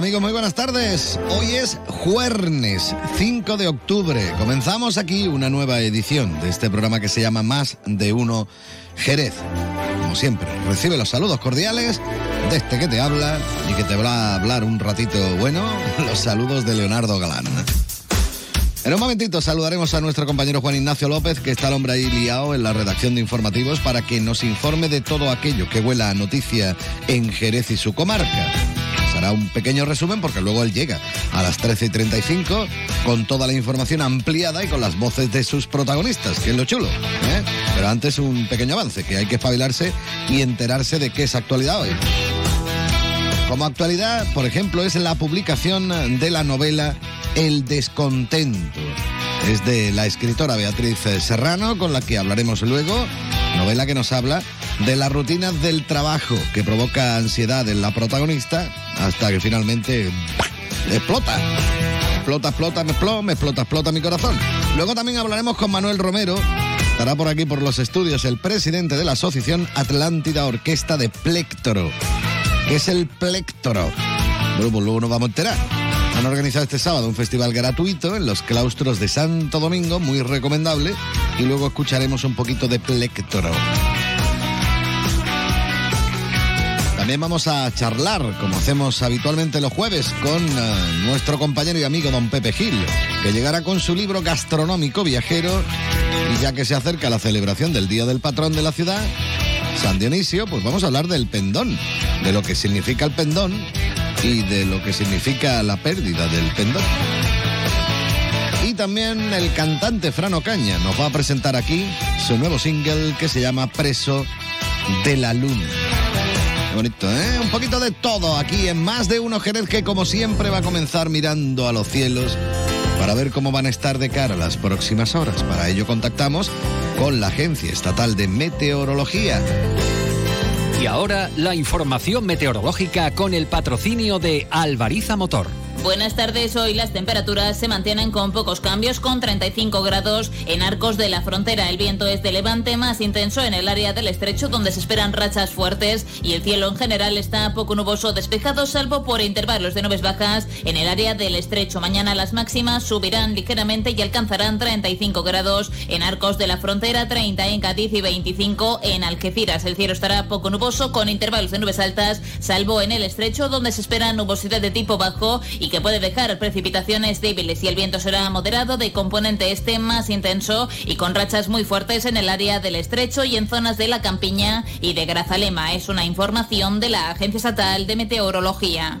¿Qué tal amigos? Muy buenas tardes. Hoy es jueves 5 de octubre. Comenzamos aquí una nueva edición de este programa que se llama Más de Uno Jerez. Como siempre, recibe los saludos cordiales de este que te habla y que te va a hablar un ratito bueno, los saludos de Leonardo Galán. En un momentito saludaremos a nuestro compañero Juan Ignacio López, que está el hombre ahí liado en la redacción de informativos, para que nos informe de todo aquello que huela a noticia en Jerez y su comarca. Será un pequeño resumen porque luego él llega a las 13 y 35 con toda la información ampliada y con las voces de sus protagonistas, que es lo chulo. ¿eh? Pero antes un pequeño avance, que hay que espabilarse y enterarse de qué es actualidad hoy. Como actualidad, por ejemplo, es la publicación de la novela El descontento. Es de la escritora Beatriz Serrano, con la que hablaremos luego. Novela que nos habla de las rutinas del trabajo que provoca ansiedad en la protagonista hasta que finalmente explota. Explota, explota, me explota, me explota, explota mi corazón. Luego también hablaremos con Manuel Romero. Estará por aquí por los estudios el presidente de la Asociación Atlántida Orquesta de Plectoro. ¿Qué es el Plectoro? Bueno, pues luego nos vamos a enterar. Han organizado este sábado un festival gratuito en los claustros de Santo Domingo, muy recomendable, y luego escucharemos un poquito de Plectoro. También vamos a charlar, como hacemos habitualmente los jueves, con eh, nuestro compañero y amigo don Pepe Gil, que llegará con su libro gastronómico viajero y ya que se acerca la celebración del Día del Patrón de la ciudad, San Dionisio, pues vamos a hablar del pendón, de lo que significa el pendón y de lo que significa la pérdida del pendón. Y también el cantante Frano Caña nos va a presentar aquí su nuevo single que se llama Preso de la Luna. Qué bonito, ¿eh? Un poquito de todo aquí en Más de Uno Jerez que como siempre va a comenzar mirando a los cielos para ver cómo van a estar de cara las próximas horas. Para ello contactamos con la Agencia Estatal de Meteorología. Y ahora la información meteorológica con el patrocinio de Alvariza Motor. Buenas tardes, hoy las temperaturas se mantienen con pocos cambios, con 35 grados en arcos de la frontera. El viento es de levante más intenso en el área del estrecho, donde se esperan rachas fuertes y el cielo en general está poco nuboso despejado, salvo por intervalos de nubes bajas en el área del estrecho. Mañana las máximas subirán ligeramente y alcanzarán 35 grados en arcos de la frontera, 30 en Cádiz y 25 en Algeciras. El cielo estará poco nuboso con intervalos de nubes altas, salvo en el estrecho, donde se espera nubosidad de tipo bajo y que puede dejar precipitaciones débiles y el viento será moderado de componente este más intenso y con rachas muy fuertes en el área del estrecho y en zonas de la campiña y de Grazalema. Es una información de la Agencia Estatal de Meteorología.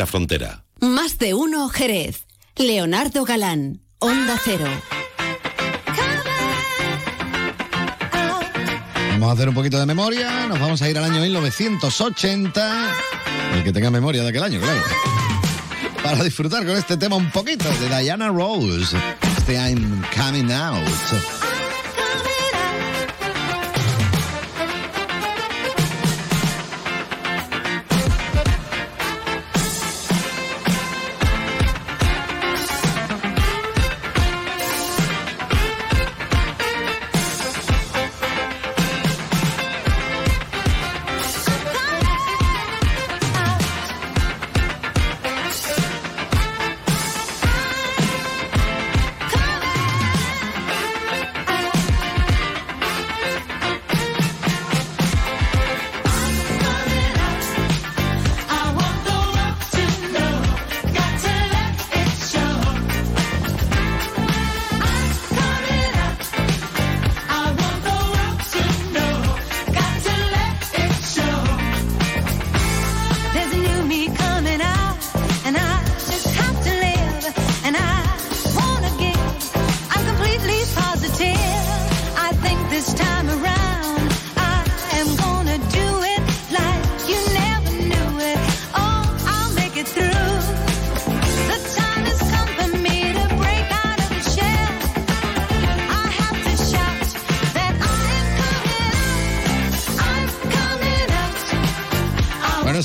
la Frontera. Más de uno Jerez. Leonardo Galán, Onda Cero. Vamos a hacer un poquito de memoria, nos vamos a ir al año 1980. El que tenga memoria de aquel año, claro. Para disfrutar con este tema un poquito de Diana Rose. Este I'm Coming Out.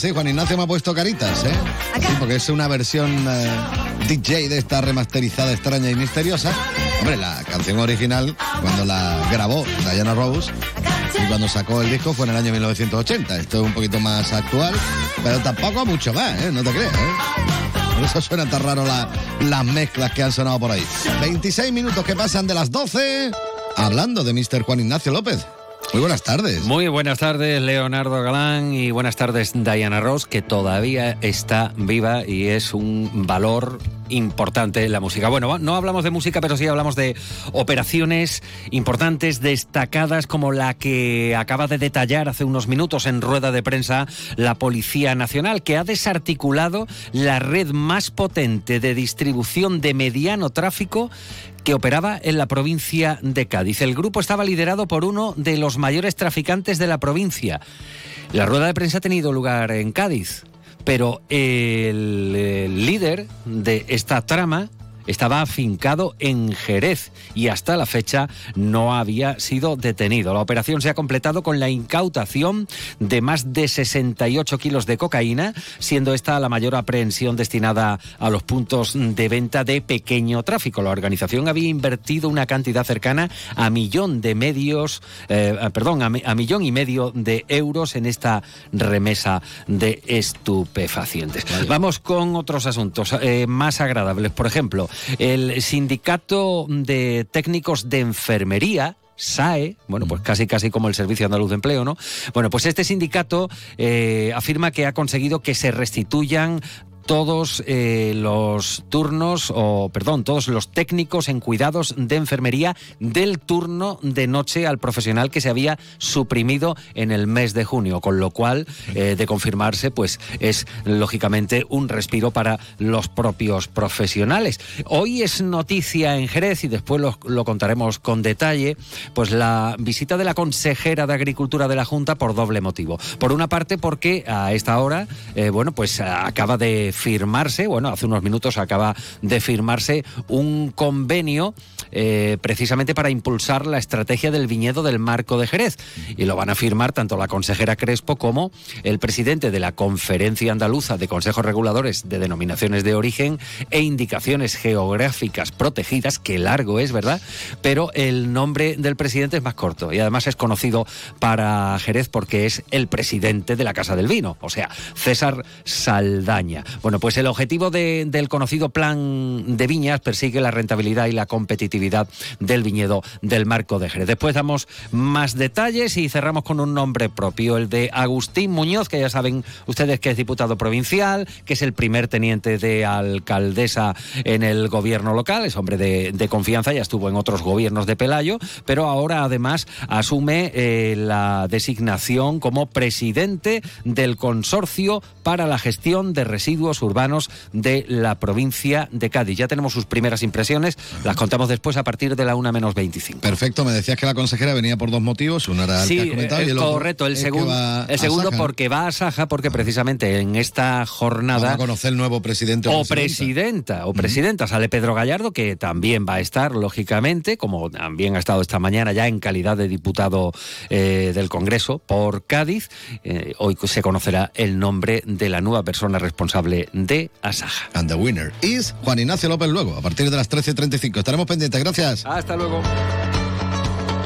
Sí, Juan Ignacio me ha puesto caritas, ¿eh? Sí, porque es una versión eh, DJ de esta remasterizada extraña y misteriosa. Hombre, la canción original, cuando la grabó Diana Rose y cuando sacó el disco fue en el año 1980. Esto es un poquito más actual, pero tampoco mucho más, ¿eh? No te creas, ¿eh? Por eso suenan tan raro la- las mezclas que han sonado por ahí. 26 minutos que pasan de las 12, hablando de Mr. Juan Ignacio López. Muy buenas tardes. Muy buenas tardes, Leonardo Galán, y buenas tardes, Diana Ross, que todavía está viva y es un valor importante en la música. Bueno, no hablamos de música, pero sí hablamos de operaciones importantes, destacadas, como la que acaba de detallar hace unos minutos en rueda de prensa la Policía Nacional, que ha desarticulado la red más potente de distribución de mediano tráfico que operaba en la provincia de Cádiz. El grupo estaba liderado por uno de los mayores traficantes de la provincia. La rueda de prensa ha tenido lugar en Cádiz, pero el, líder de esta trama estaba afincado en Jerez y hasta la fecha no había sido detenido. La operación se ha completado con la incautación de más de 68 kilos de cocaína, siendo esta la mayor aprehensión destinada a los puntos de venta de pequeño tráfico. La organización había invertido una cantidad cercana a millón de medios, eh, perdón, a, mi- a millón y medio de euros en esta remesa de estupefacientes. Vamos con otros asuntos eh, más agradables. Por ejemplo, el sindicato de técnicos de enfermería. SAE, bueno, pues casi casi como el Servicio Andaluz de Empleo, ¿no? Bueno, pues este sindicato eh, afirma que ha conseguido que se restituyan todos eh, los turnos, o perdón, todos los técnicos en cuidados de enfermería del turno de noche al profesional que se había suprimido en el mes de junio, con lo cual, eh, de confirmarse, pues es lógicamente un respiro para los propios profesionales. Hoy es noticia en Jerez y después lo, lo contaremos con detalle, pues la visita de la consejera de Agricultura de la Junta por doble motivo. Por una parte, porque a esta hora, eh, bueno, pues acaba de firmarse, bueno, hace unos minutos acaba de firmarse un convenio eh, precisamente para impulsar la estrategia del viñedo del Marco de Jerez. Y lo van a firmar tanto la consejera Crespo como el presidente de la Conferencia Andaluza de Consejos Reguladores de Denominaciones de Origen e Indicaciones Geográficas Protegidas, que largo es, ¿verdad? Pero el nombre del presidente es más corto y además es conocido para Jerez porque es el presidente de la Casa del Vino, o sea, César Saldaña. Bueno, pues el objetivo de- del conocido plan de viñas persigue la rentabilidad y la competitividad del viñedo del Marco de Jerez. Después damos más detalles y cerramos con un nombre propio, el de Agustín Muñoz, que ya saben ustedes que es diputado provincial, que es el primer teniente de alcaldesa en el gobierno local, es hombre de, de confianza, ya estuvo en otros gobiernos de Pelayo, pero ahora además asume eh, la designación como presidente del consorcio para la gestión de residuos urbanos de la provincia de Cádiz. Ya tenemos sus primeras impresiones, las contamos después a partir de la una menos 25. Perfecto, me decías que la consejera venía por dos motivos. Uno era el que Sí, has comentado y eh, el otro correcto. El, que a el segundo Saja. porque va a Saja, porque precisamente en esta Vamos jornada a conocer el nuevo presidente o presidenta. presidenta o presidenta sale Pedro Gallardo que también va a estar lógicamente como también ha estado esta mañana ya en calidad de diputado eh, del Congreso por Cádiz Eh, hoy se conocerá el nombre de la nueva persona responsable de Asaja And the winner is Juan Ignacio López luego, a partir de las 13.35. Estaremos pendientes, gracias. hasta luego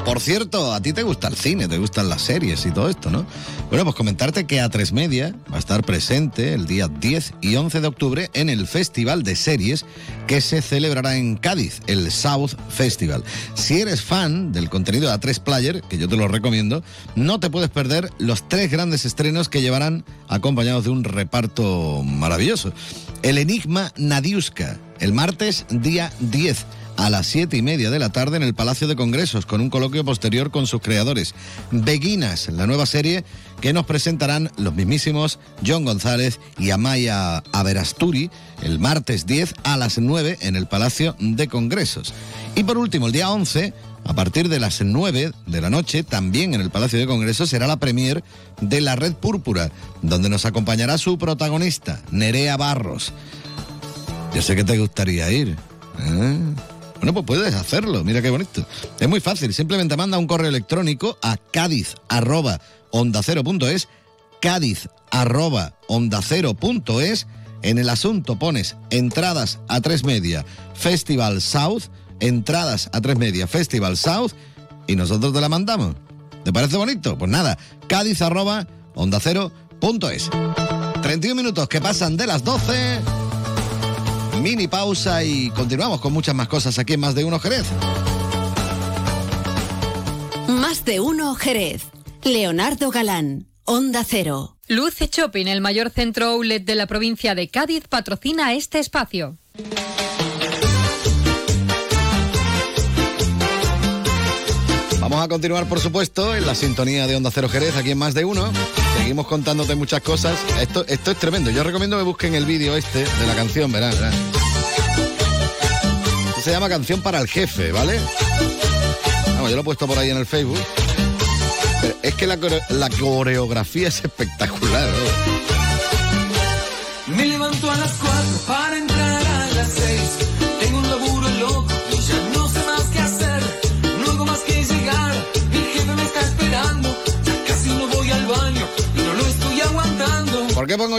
Por cierto, a ti te gusta el cine, te gustan las series y todo esto, ¿no? Bueno, pues comentarte que A3 Media va a estar presente el día 10 y 11 de octubre en el Festival de Series que se celebrará en Cádiz, el South Festival. Si eres fan del contenido de A3 Player, que yo te lo recomiendo, no te puedes perder los tres grandes estrenos que llevarán acompañados de un reparto maravilloso. El Enigma Nadiuska, el martes día 10 a las siete y media de la tarde en el Palacio de Congresos, con un coloquio posterior con sus creadores. Beguinas, la nueva serie que nos presentarán los mismísimos John González y Amaya Averasturi el martes 10 a las 9 en el Palacio de Congresos. Y por último, el día 11, a partir de las 9 de la noche, también en el Palacio de Congresos, será la premier de La Red Púrpura, donde nos acompañará su protagonista, Nerea Barros. Yo sé que te gustaría ir. ¿eh? Bueno, pues puedes hacerlo, mira qué bonito. Es muy fácil, simplemente manda un correo electrónico a cádiz arroba onda cero punto es cádiz arroba onda cero punto es. En el asunto pones entradas a tres media, Festival South, entradas a tres media, Festival South, y nosotros te la mandamos. ¿Te parece bonito? Pues nada, cádiz arroba onda cero punto es. 31 minutos que pasan de las 12. Mini pausa y continuamos con muchas más cosas aquí en Más de Uno Jerez. Más de uno Jerez. Leonardo Galán, Onda Cero. Luce Shopping, el mayor centro outlet de la provincia de Cádiz, patrocina este espacio. Vamos a continuar, por supuesto, en la sintonía de Onda Cero Jerez, aquí en Más de Uno. Seguimos contándote muchas cosas. Esto, esto es tremendo. Yo recomiendo que busquen el vídeo este de la canción, verán, verán. Esto se llama Canción para el Jefe, ¿vale? Vamos, yo lo he puesto por ahí en el Facebook. Es que la, la coreografía es espectacular. ¿no?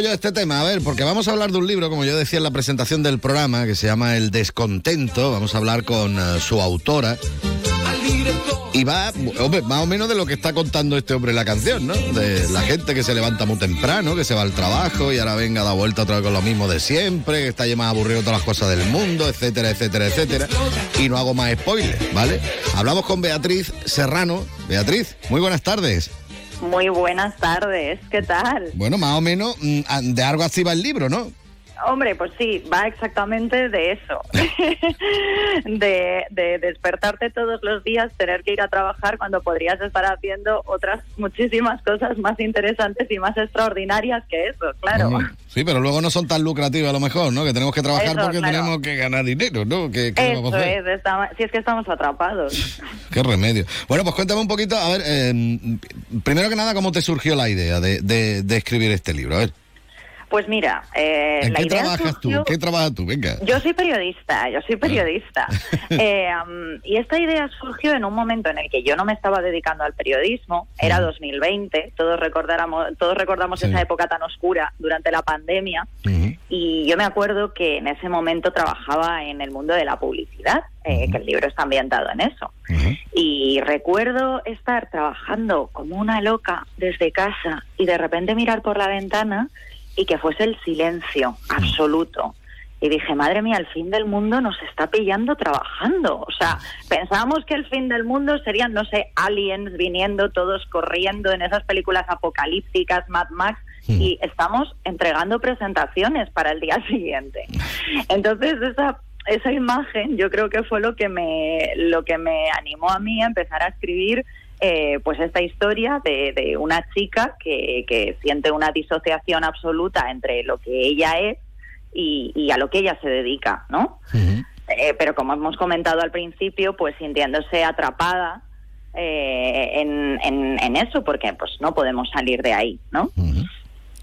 ¿Por qué pongo yo este tema? A ver, porque vamos a hablar de un libro, como yo decía en la presentación del programa, que se llama El Descontento. Vamos a hablar con eh, su autora. Y va, hombre, más o menos de lo que está contando este hombre en la canción, ¿no? De la gente que se levanta muy temprano, que se va al trabajo y ahora venga a dar vuelta otra vez con lo mismo de siempre, que está ya más aburrido todas las cosas del mundo, etcétera, etcétera, etcétera. Y no hago más spoilers, ¿vale? Hablamos con Beatriz Serrano. Beatriz, muy buenas tardes. Muy buenas tardes, ¿qué tal? Bueno, más o menos mm, de algo así va el libro, ¿no? Hombre, pues sí, va exactamente de eso, de, de despertarte todos los días, tener que ir a trabajar cuando podrías estar haciendo otras muchísimas cosas más interesantes y más extraordinarias que eso, claro. Sí, pero luego no son tan lucrativas a lo mejor, ¿no? Que tenemos que trabajar Eso, porque claro. tenemos que ganar dinero, ¿no? ¿Qué, qué Eso es, estamos- si es que estamos atrapados. Qué remedio. Bueno, pues cuéntame un poquito, a ver, eh, primero que nada, ¿cómo te surgió la idea de, de- de escribir este libro? A ver, Pues mira, eh, ¿en la qué idea trabajas tú? surgió- ¿En qué trabajas tú? Venga. Yo soy periodista, yo soy periodista. Eh, um, y esta idea surgió en un momento en el que yo no me estaba dedicando al periodismo, era 2020, todos recordáramos, todos recordamos Sí. esa época tan oscura durante la pandemia, y yo me acuerdo que en ese momento trabajaba en el mundo de la publicidad, eh, que el libro está ambientado en eso. Y recuerdo estar trabajando como una loca desde casa y de repente mirar por la ventana y que fuese el silencio absoluto. Y dije, madre mía, el fin del mundo nos está pillando trabajando. O sea, pensábamos que el fin del mundo serían, no sé, aliens viniendo todos corriendo en esas películas apocalípticas, Mad Max, y estamos entregando presentaciones para el día siguiente. Entonces, esa esa imagen yo creo que fue lo que me lo que me animó a mí a empezar a escribir eh, pues esta historia de, de una chica que, que siente una disociación absoluta entre lo que ella es y, y a lo que ella se dedica, ¿no? Eh, pero como hemos comentado al principio, pues sintiéndose atrapada eh, en, en, en eso, porque pues no podemos salir de ahí, ¿no?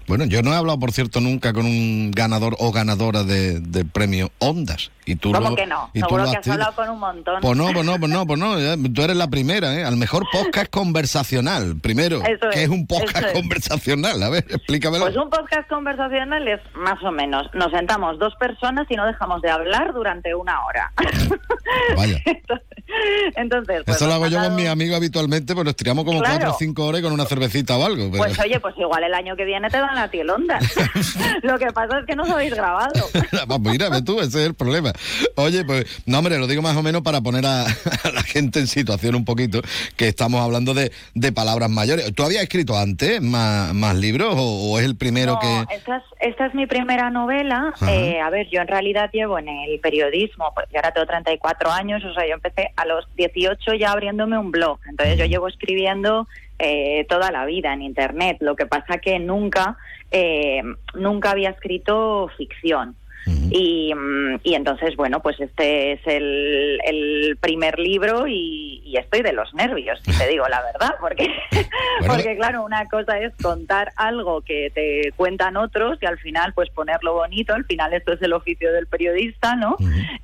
Bueno, yo no he hablado, por cierto, nunca con un ganador o ganadora de, del premio Ondas. Y tú ¿Cómo lo- que no? y tú Seguro lo que has hablado con un montón. Pues no, pues no, pues no, pues no. Tú eres la primera, ¿eh? Al mejor podcast conversacional. Primero, Eso ¿qué es es, un podcast es. conversacional? A ver, explícamelo. Pues un podcast conversacional es más o menos, nos sentamos dos personas y no dejamos de hablar durante una hora. Vaya. Entonces, pues Eso lo hago yo con mis amigos habitualmente, pues nos tiramos como Claro. cuatro o cinco horas con una cervecita o algo. pero- Pues oye, pues igual el año que viene te dan a ti el onda. Lo que pasa es que no os habéis grabado. Pues mira, tú, ese es el problema. Oye, pues, no, hombre, lo digo más o menos para poner a, a la gente en situación un poquito, que estamos hablando de, de palabras mayores. ¿Tú habías escrito antes más, más libros o, o es el primero No, que...? esta es, esta es mi primera novela. Eh, a ver, yo en realidad llevo en el periodismo, pues yo ahora tengo 34 años, o sea, yo empecé a los 18 ya abriéndome un blog. Entonces yo llevo escribiendo eh, toda la vida en Internet. Lo que pasa que nunca, eh, nunca había escrito ficción. Y, mm, y entonces, bueno, pues este es el, el primer libro y, y estoy de los nervios, si te digo la verdad, porque, Bueno. porque claro, una cosa es contar algo que te cuentan otros y al final pues ponerlo bonito, al final esto es el oficio del periodista, ¿no?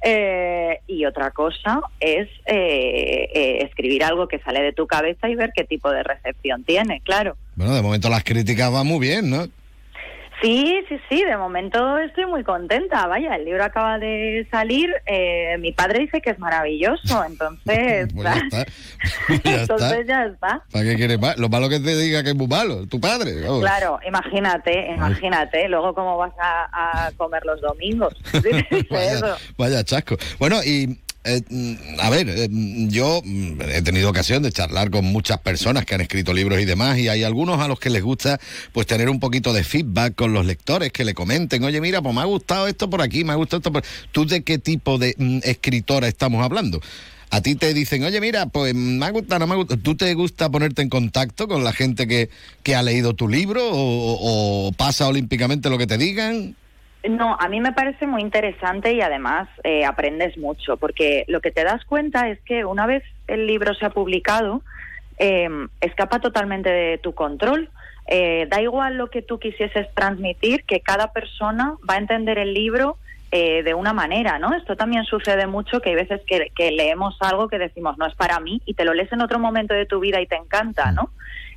Eh, y y otra cosa es eh, eh, escribir algo que sale de tu cabeza y ver qué tipo de recepción tiene, claro. Bueno, de momento las críticas van muy bien, ¿no? Sí, sí, sí, de momento estoy muy contenta. Vaya, el libro acaba de salir. eh, mi padre dice que es maravilloso, entonces. Pues ya está. ya entonces está. ya está. ¿Para qué quieres más? Lo malo que te diga que es muy malo, tu padre. vamos. Claro, imagínate, imagínate, luego cómo vas a, a comer los domingos. Vaya chasco. Bueno, y eh, mm, a ver, eh, mm, yo mm, he tenido ocasión de charlar con muchas personas que han escrito libros y demás, y hay algunos a los que les gusta pues tener un poquito de feedback con los lectores, que le comenten, oye, mira, pues me ha gustado esto por aquí, me ha gustado esto por... ¿Tú de qué tipo de escritora estamos hablando? A ti te dicen, oye, mira, pues me ha gustado, no me ha gustado. ¿Tú te gusta ponerte en contacto con la gente que, que ha leído tu libro o pasa olímpicamente lo que te digan? No, a mí me parece muy interesante y además eh, aprendes mucho, porque lo que te das cuenta es que una vez el libro se ha publicado, eh, escapa totalmente de tu control. Eh, da igual lo que tú quisieses transmitir, que cada persona va a entender el libro eh, de una manera, ¿no? Esto también sucede mucho, que hay veces que, que leemos algo que decimos no es para mí y te lo lees en otro momento de tu vida y te encanta, ¿no?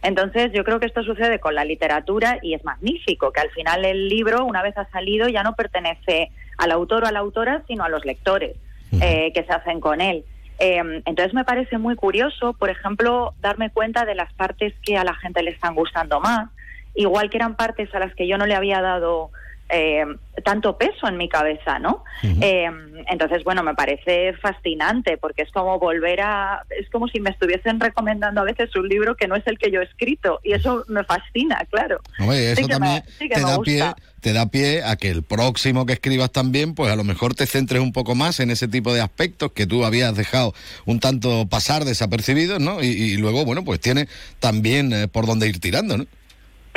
Entonces, yo creo que esto sucede con la literatura y es magnífico, que al final el libro, una vez ha salido, ya no pertenece al autor o a la autora, sino a los lectores eh, que se hacen con él. Eh, entonces, me parece muy curioso, por ejemplo, darme cuenta de las partes que a la gente le están gustando más, igual que eran partes a las que yo no le había dado eh, tanto peso en mi cabeza, ¿no? Eh, entonces, bueno, me parece fascinante porque es como volver a... Es como si me estuviesen recomendando a veces un libro que no es el que yo he escrito y eso me fascina, claro. Eso Sí también me- sí que te me da gusta. pie te da pie a que el próximo que escribas también, pues a lo mejor te centres un poco más en ese tipo de aspectos que tú habías dejado un tanto pasar desapercibidos, ¿no? Y, y luego, bueno, pues tiene también eh, por dónde ir tirando, ¿no?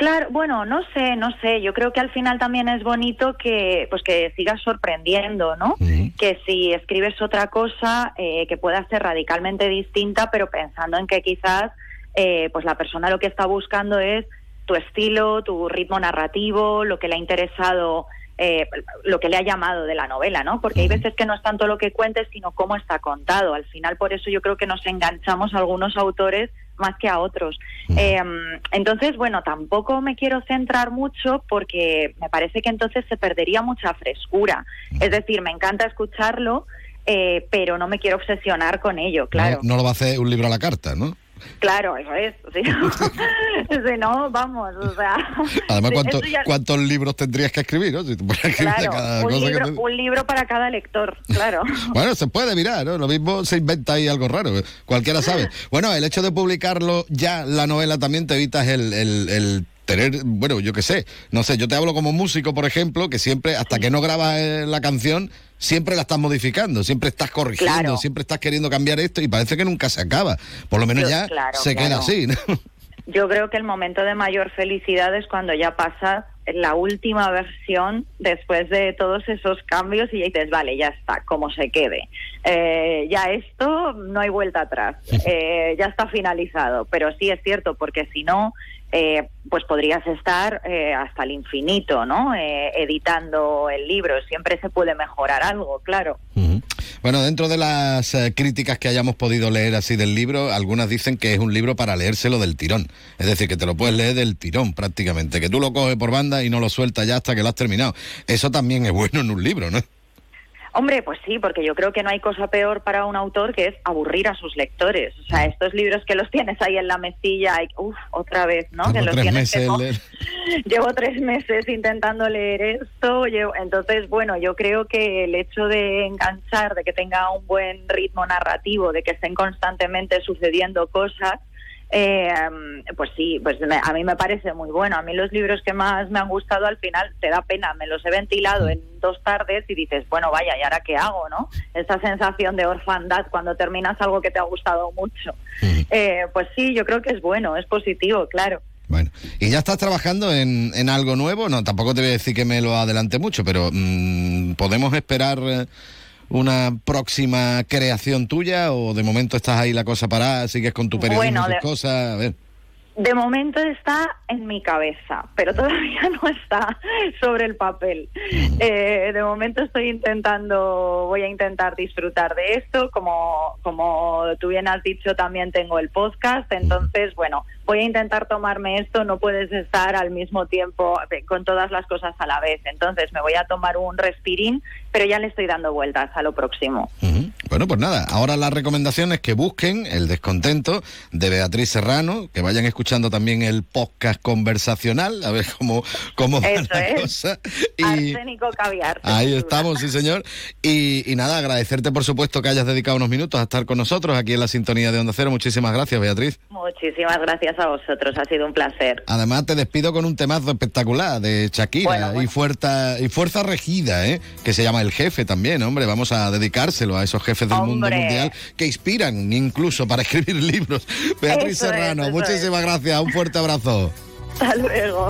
Claro, bueno, no sé, no sé. Yo creo que al final también es bonito que, pues, que sigas sorprendiendo, ¿no? Que si escribes otra cosa eh, que pueda ser radicalmente distinta, pero pensando en que quizás, eh, pues la persona lo que está buscando es tu estilo, tu ritmo narrativo, lo que le ha interesado, eh, lo que le ha llamado de la novela, ¿no? Porque hay veces que no es tanto lo que cuentes, sino cómo está contado. Al final, por eso yo creo que nos enganchamos a algunos autores más que a otros. Eh, entonces, bueno, tampoco me quiero centrar mucho porque me parece que entonces se perdería mucha frescura. Es decir, me encanta escucharlo, eh, pero no me quiero obsesionar con ello, claro. No, no lo va a hacer un libro a la carta, ¿no? Claro, eso es. Sí. Si no, vamos, o sea. Además, sí, ¿cuánto- eso ya- ¿cuántos libros tendrías que escribir, no? Si Claro, cada un cosa que libro, te- un libro para cada lector, claro. Bueno, se puede mirar, ¿no? Lo mismo se inventa ahí algo raro, cualquiera sabe. Bueno, el hecho de publicarlo ya, la novela, también te evitas el, el- el tener, bueno, yo qué sé, no sé, yo te hablo como músico, por ejemplo, que siempre, hasta que no grabas eh, la canción, siempre la estás modificando, siempre estás corrigiendo, Claro. siempre estás queriendo cambiar esto y parece que nunca se acaba. Por lo menos Yo- ya claro, se claro. queda así, ¿no? Yo creo que el momento de mayor felicidad es cuando ya pasas la última versión después de todos esos cambios y ya dices, vale, ya está, como se quede. Eh, ya esto no hay vuelta atrás, Eh, ya está finalizado. Pero sí es cierto, porque si no, eh, pues podrías estar eh, hasta el infinito, ¿no? Eh, editando el libro. Siempre se puede mejorar algo, claro. Bueno, dentro de las eh, críticas que hayamos podido leer así del libro, algunas dicen que es un libro para leérselo del tirón. Es decir, que te lo puedes leer del tirón prácticamente, que tú lo coges por banda y no lo sueltas ya hasta que lo has terminado. Eso también es bueno en un libro, ¿no? Hombre, pues sí, porque yo creo que no hay cosa peor para un autor que es aburrir a sus lectores. O sea, estos libros que los tienes ahí en la mesilla, y, uf, otra vez, ¿no? que Tengo los tres tienes que meses leer. Llevo tres meses intentando leer esto. llevo- Entonces, bueno, yo creo que el hecho de enganchar, de que tenga un buen ritmo narrativo, de que estén constantemente sucediendo cosas, eh, pues sí, pues me- a mí me parece muy bueno. A mí los libros que más me han gustado al final te da pena, me los he ventilado en dos tardes y dices, bueno, vaya, ¿y ahora qué hago, no? Esa sensación de orfandad cuando terminas algo que te ha gustado mucho. Eh, pues sí, yo creo que es bueno, es positivo, claro. ¿Y ya estás trabajando en, en algo nuevo? No, tampoco te voy a decir que me lo adelante mucho, pero mm, ¿podemos esperar eh, una próxima creación tuya o de momento estás ahí la cosa parada, sigues con tu periodismo Bueno, y tus de- cosas? A ver. De momento está en mi cabeza, pero todavía no está sobre el papel. Eh, de momento estoy intentando, voy a intentar disfrutar de esto. Como, como tú bien has dicho, también tengo el podcast. Entonces, bueno, voy a intentar tomarme esto. No puedes estar al mismo tiempo eh, con todas las cosas a la vez. Entonces, me voy a tomar un respirín, pero ya le estoy dando vueltas a lo próximo. Bueno, pues nada, ahora la recomendación es que busquen El descontento de Beatriz Serrano, que vayan escuchando también el podcast conversacional, a ver cómo, cómo va Eso la es. cosa. Y Arsénico caviar. ahí estamos, sí señor. Y, y nada, agradecerte por supuesto que hayas dedicado unos minutos a estar con nosotros aquí en la sintonía de Onda Cero. Muchísimas gracias, Beatriz. Muchísimas gracias a vosotros, ha sido un placer. Además te despido con un temazo espectacular de Shakira Bueno, bueno. y fuerza y fuerza regida, ¿eh? que se llama El Jefe también, hombre, vamos a dedicárselo a esos jefes del mundo mundial que inspiran incluso para escribir libros. Beatriz Eso es, Serrano, eso muchísimas gracias, un fuerte abrazo. Hasta luego.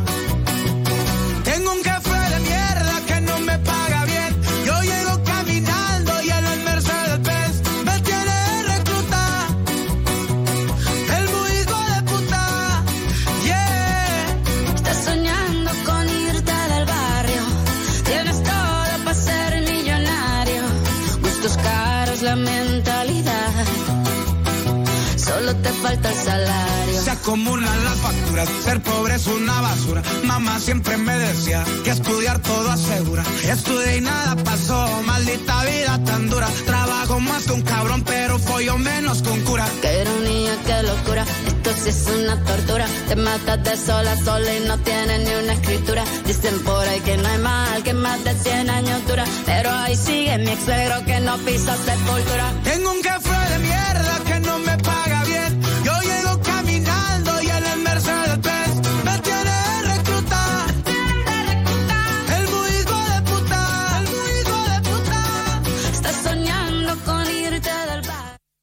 Falta el salario. Se acumulan las facturas, ser pobre es una basura. Mamá siempre me decía que estudiar todo asegura. Estudié y nada pasó, maldita vida tan dura. Trabajo más que un cabrón, pero follo menos un cura. Qué ironía, qué locura. Esto sí es una tortura. Te matas de sol a sol y no tienes ni una escritura. Dicen por ahí que no hay mal, que más de 100 años dura. Pero ahí sigue mi ex suegro que no pisa sepultura. Tengo un café de mierda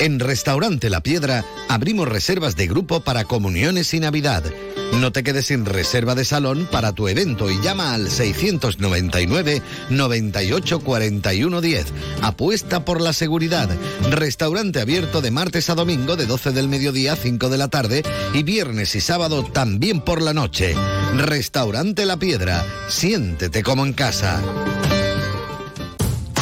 En Restaurante La Piedra abrimos reservas de grupo para comuniones y Navidad. No te quedes sin reserva de salón para tu evento y llama al 699 98 41 10. Apuesta por la seguridad. Restaurante abierto de martes a domingo de 12 del mediodía a 5 de la tarde y viernes y sábado también por la noche. Restaurante La Piedra. Siéntete como en casa.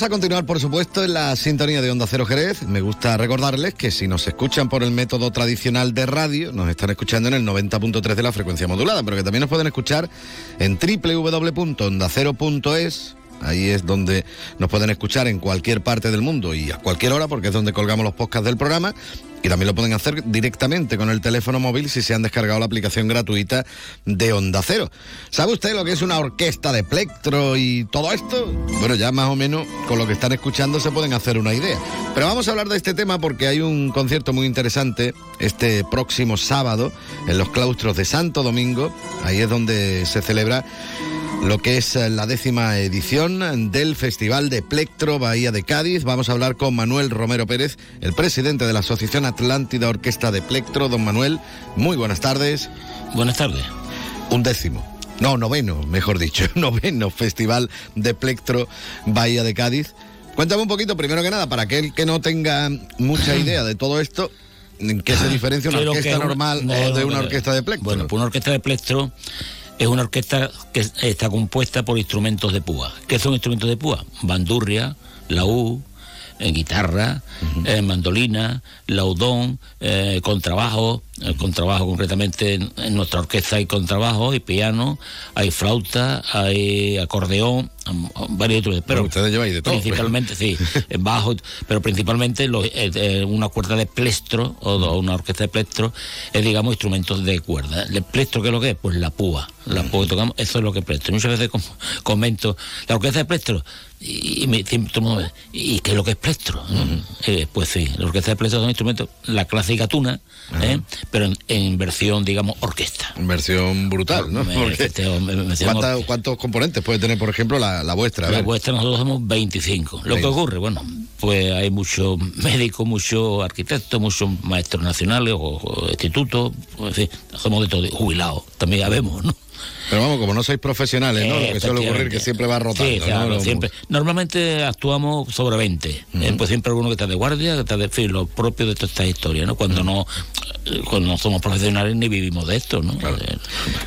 Vamos a continuar, por supuesto, en la sintonía de Onda Cero Jerez. Me gusta recordarles que si nos escuchan por el método tradicional de radio, nos están escuchando en el 90.3 de la frecuencia modulada, pero que también nos pueden escuchar en www.ondacero.es. Ahí es donde nos pueden escuchar en cualquier parte del mundo y a cualquier hora, porque es donde colgamos los podcasts del programa. Y también lo pueden hacer directamente con el teléfono móvil si se han descargado la aplicación gratuita de Onda Cero. ¿Sabe usted lo que es una orquesta de plectro y todo esto? Bueno, ya más o menos con lo que están escuchando se pueden hacer una idea. Pero vamos a hablar de este tema porque hay un concierto muy interesante este próximo sábado en los claustros de Santo Domingo. Ahí es donde se celebra lo que es eh, la décima edición del Festival de Plectro Bahía de Cádiz. Vamos a hablar con Manuel Romero Pérez, el presidente de la Asociación Atlántida Orquesta de Plectro. Don Manuel, muy buenas tardes. Buenas tardes. Un décimo. No, noveno, mejor dicho, noveno Festival de Plectro Bahía de Cádiz. Cuéntame un poquito, primero que nada, para aquel que no tenga mucha idea de todo esto, ¿en qué se diferencia una orquesta normal no, o de una orquesta de plectro? Bueno, pues una orquesta de plectro es una orquesta que está compuesta por instrumentos de púa. ¿Qué son instrumentos de púa? Bandurria, laúd, eh, guitarra, eh, mandolina, laudón, eh, contrabajo, el contrabajo concretamente en, nuestra orquesta hay contrabajo, hay piano, hay flauta, hay acordeón, varios instrumentos. Pero ustedes lleváis de todo. Principalmente, sí, bajo, pero principalmente los, eh, eh, una cuerda de plestro o una orquesta de plestro es, digamos, instrumentos de cuerda. ¿El plestro qué es lo que es? Pues la púa. La púa que tocamos, eso es lo que es plestro. Muchas veces com- comento, la orquesta de plestro, y, y me, ¿y qué es lo que es plestro? Eh, pues sí, la orquesta de plestro son instrumentos, la clásica tuna, ¿eh? Pero en, en versión, digamos, orquesta. En versión brutal, ¿no? Este, me- me- me- ¿Cuánta- ¿Cuántos componentes puede tener, por ejemplo, la, la vuestra? La vuestra nosotros somos 25. Lo que 20. ocurre, bueno, pues hay muchos médicos, muchos arquitectos, muchos maestros nacionales o, o institutos, pues, en fin, somos de todo, jubilados, también ya vemos, ¿no? Pero vamos, como no sois profesionales, ¿no? Lo que suele ocurrir que siempre va rotando, Sí, claro, siempre. Normalmente actuamos sobre 20. eh, pues siempre alguno que está de guardia, que está de fin, lo propio de todas estas historias, ¿no? Cuando no cuando no somos profesionales ni vivimos de esto, ¿no? Eh,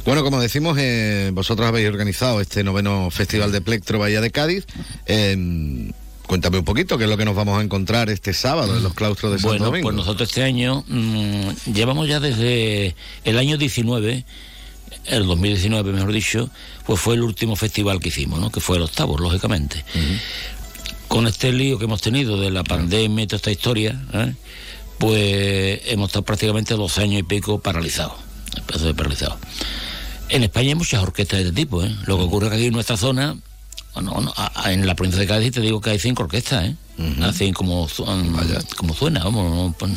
Bueno, como decimos, eh, vosotros habéis organizado este noveno Festival de Plectro Bahía de Cádiz. Eh, cuéntame un poquito qué es lo que nos vamos a encontrar este sábado en los claustros de Santo Bueno, Domingo. pues nosotros este año mm, llevamos ya desde el año 19, el 2019 mejor dicho, pues fue el último festival que hicimos, ¿no? Que fue el octavo, lógicamente. Con este lío que hemos tenido de la pandemia y toda esta historia, ¿eh? pues hemos estado prácticamente dos años y pico paralizados, de paralizados. En España hay muchas orquestas de este tipo, ¿eh? Lo que ocurre es que aquí en nuestra zona, bueno, a- a- en la provincia de Cádiz te digo que hay cinco orquestas, ¿eh? Así como, su- como suena, vamos. no, pues,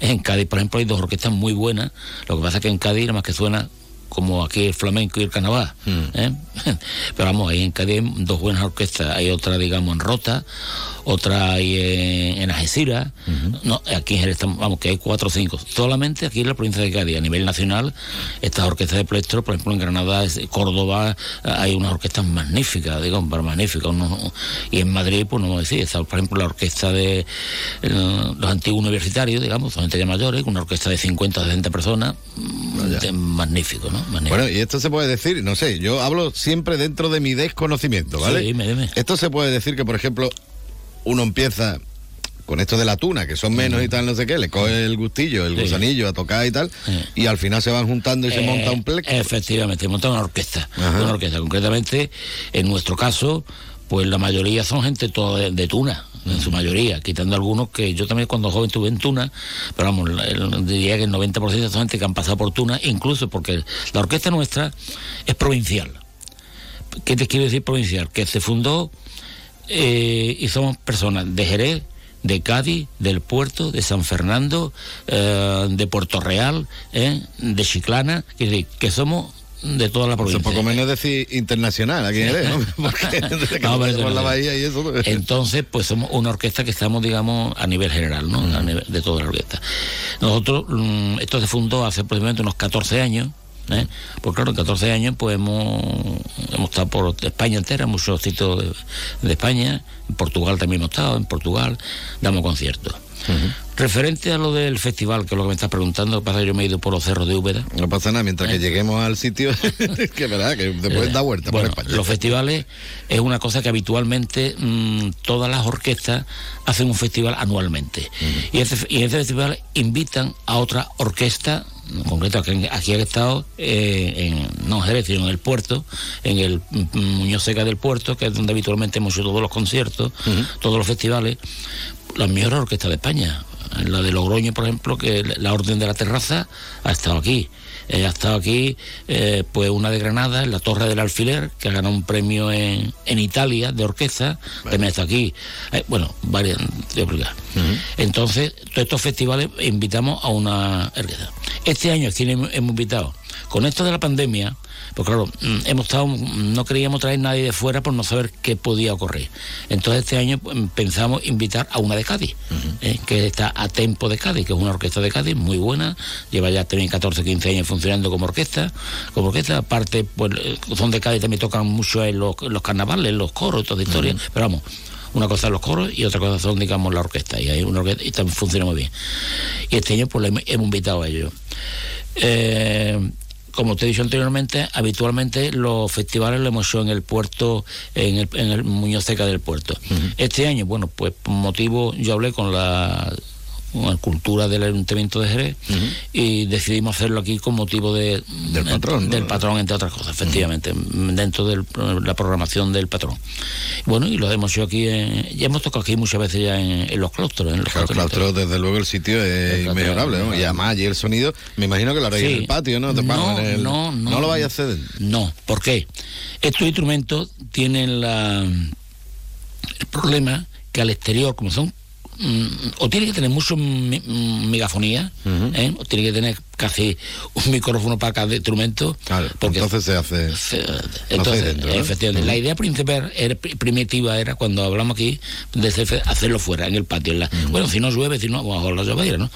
En Cádiz, por ejemplo, hay dos orquestas muy buenas. Lo que pasa es que en Cádiz nada más que suena como aquí el flamenco y el carnaval. ¿eh? Pero vamos, ahí en Cádiz dos buenas orquestas. Hay otra, digamos, en Rota, otra hay en, en Algeciras. no, aquí en vamos, que hay cuatro o cinco. Solamente aquí en la provincia de Cádiz, a nivel nacional, estas orquestas de plectro, por ejemplo, en Granada, Córdoba, eh, hay unas orquestas magníficas, digo, magníficas. y en Madrid, pues no vamos a decir, está, por ejemplo, la orquesta de eh, los antiguos universitarios, digamos, son gente ya mayores, una orquesta de 50 o 60 personas, mm, de- magnífico, ¿no? Magnífico. Bueno, y esto se puede decir, no sé, yo hablo siempre dentro de mi desconocimiento, ¿vale? Sí, dime, dime. Esto se puede decir que, por ejemplo, uno empieza con esto de la tuna, que son menos y tal, no sé qué, le coge el gustillo, el Sí. gusanillo a tocar y tal, y al final se van juntando y se Eh, monta un plectro. Efectivamente, monta una orquesta. Una orquesta. Concretamente, en nuestro caso, pues la mayoría son gente toda de, de Tuna, en su mayoría, quitando algunos que yo también cuando joven estuve en Tuna, pero vamos, diría que el 90% son gente que han pasado por Tuna, incluso porque la orquesta nuestra es provincial. ¿Qué te quiero decir provincial? Que se fundó eh, y somos personas de Jerez, de Cádiz, del puerto, de San Fernando, eh, de Puerto Real, eh, de Chiclana, que somos de toda la provincia. poco menos decir internacional, aquí en Jerez, ¿no? Porque desde que No, la bahía y eso. Entonces, pues somos una orquesta que estamos, digamos, a nivel general, ¿no? A nivel de toda la orquesta. Nosotros, mm, esto se fundó hace aproximadamente unos 14 años, ¿eh? Pues claro, en 14 años, pues hemos, hemos estado por España entera, muchos sitios de, de España, en Portugal también hemos estado, en Portugal, damos conciertos. Referente a lo del festival, que es lo que me estás preguntando, que pasa que yo me he ido por los cerros de Úbeda. No pasa nada, mientras que lleguemos al sitio, que verdad, que te puedes dar vuelta por Bueno, España. los festivales es una cosa que habitualmente mm, todas las orquestas hacen un festival anualmente. y, ese, y ese festival invitan a otra orquesta, en concreto aquí, aquí estado eh, en, no en Jerez, sino en el puerto, en el Muñoz Seca del puerto, que es donde habitualmente hemos hecho todos los conciertos, todos los festivales, las mejores orquestas de España. La de Logroño, por ejemplo, que la Orden de la Terraza ha estado aquí. Eh, ha estado aquí, eh, pues una de Granada, en la Torre del Alfiler, que ha ganado un premio en, en Italia de orquesta, también está aquí. Eh, bueno, varias de obligar. Entonces, todos estos festivales invitamos a una orquesta. Este año, ¿quién hemos invitado? Con esto de la pandemia, pues claro, mm, hemos estado, mm, no queríamos traer nadie de fuera por no saber qué podía ocurrir. Entonces este año pues, pensamos invitar a una de Cádiz, eh, que está a Tempo de Cádiz, que es una orquesta de Cádiz muy buena, lleva ya también 14, 15 años funcionando como orquesta, como orquesta, aparte, pues eh, son de Cádiz también tocan mucho en los, en los carnavales, en los coros, toda historia, pero vamos, una cosa son los coros y otra cosa son, digamos, la orquesta. Y hay una orquesta y también funciona muy bien. Y este año, pues, hemos invitado a ellos. Eh, como te he dicho anteriormente, habitualmente los festivales lo hemos hecho en el puerto, en el, en el Muñoz Seca del puerto. Este año, bueno, pues por motivo, yo hablé con la, la cultura del Ayuntamiento de Jerez y decidimos hacerlo aquí con motivo de, del patrón, del patrón entre otras cosas, efectivamente, dentro de la programación del patrón. Bueno, y lo hemos hecho aquí, en- ya hemos tocado aquí muchas veces ya en, en los claustros. En los Claro, claustro, desde luego el sitio es inmejorable, ¿no? Y además allí el sonido, me imagino que lo haréis Sí. en el patio, ¿no? No, en el- no, no. lo vais a hacer. No, ¿por qué? Estos instrumentos tienen la, el problema que al exterior, como son, o tiene que tener mucho mm, megafonía, ¿eh? o tiene que tener casi un micrófono para cada instrumento. porque entonces se hace. entonces, dentro, efectivamente, la idea principal era, pri- primitiva era cuando hablamos aquí de hacer- hacerlo fuera, en el patio. en la- Bueno, si no llueve, si no, bajo la llovera, ¿no?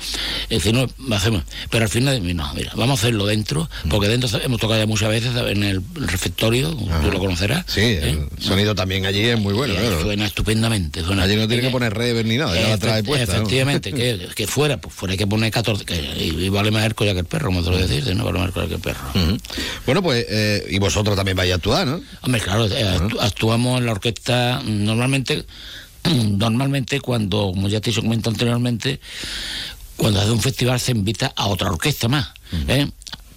Eh, si no, hacemos. Pero al final, no, mira, vamos a hacerlo dentro, porque dentro hemos tocado ya muchas veces en el refectorio, tú lo conocerás. Sí, el sonido también allí es muy bueno, claro. Suena estupendamente. Suena, Allí no tiene que poner reverb ni nada, ya la trae puesta. ¿no? Efectivamente, que, que fuera, pues fuera hay que poner 14, que, y, y vale más el collar que el perro, como te lo decís, no vale más el collar que el perro. Bueno, pues, eh, y vosotros también vais a actuar, ¿no? Hombre, claro, eh, actu- actuamos en la orquesta mm, normalmente, normalmente cuando, como ya te he comentado anteriormente, cuando hace un festival se invita a otra orquesta más, ¿eh?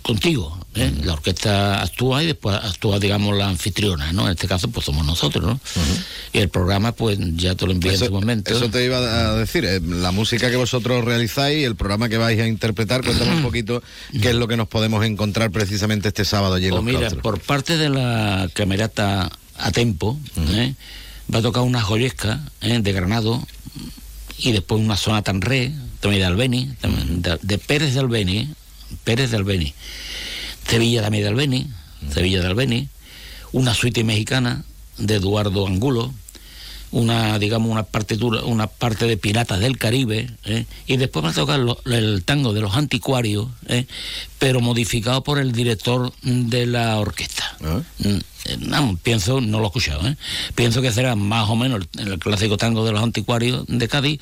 Contigo. ¿eh? La orquesta actúa y después actúa, digamos, la anfitriona, ¿no? En este caso, pues somos nosotros, ¿no? Y el programa, pues ya te lo envié en su momento. Eso te iba a decir, eh, la música que vosotros realizáis, el programa que vais a interpretar, cuéntame un poquito qué es lo que nos podemos encontrar precisamente este sábado allí en Pues los mira, claustros. por parte de la camerata a tempo, ¿eh? va a tocar una joyesca ¿eh? de Granado y después una zona tan re, también de Albeni, también de, de Pérez de Albeni. Pérez de Albeni, Sevilla también de Albeni, Sevilla de Albeni, una suite mexicana de Eduardo Angulo, una digamos una partitura una parte de Piratas del Caribe ¿eh? y después va a tocar lo- el tango de los anticuarios ¿eh? pero modificado por el director de la orquesta. Mm, eh, vamos, pienso no lo he escuchado pienso que será más o menos el, el clásico tango de los anticuarios de Cádiz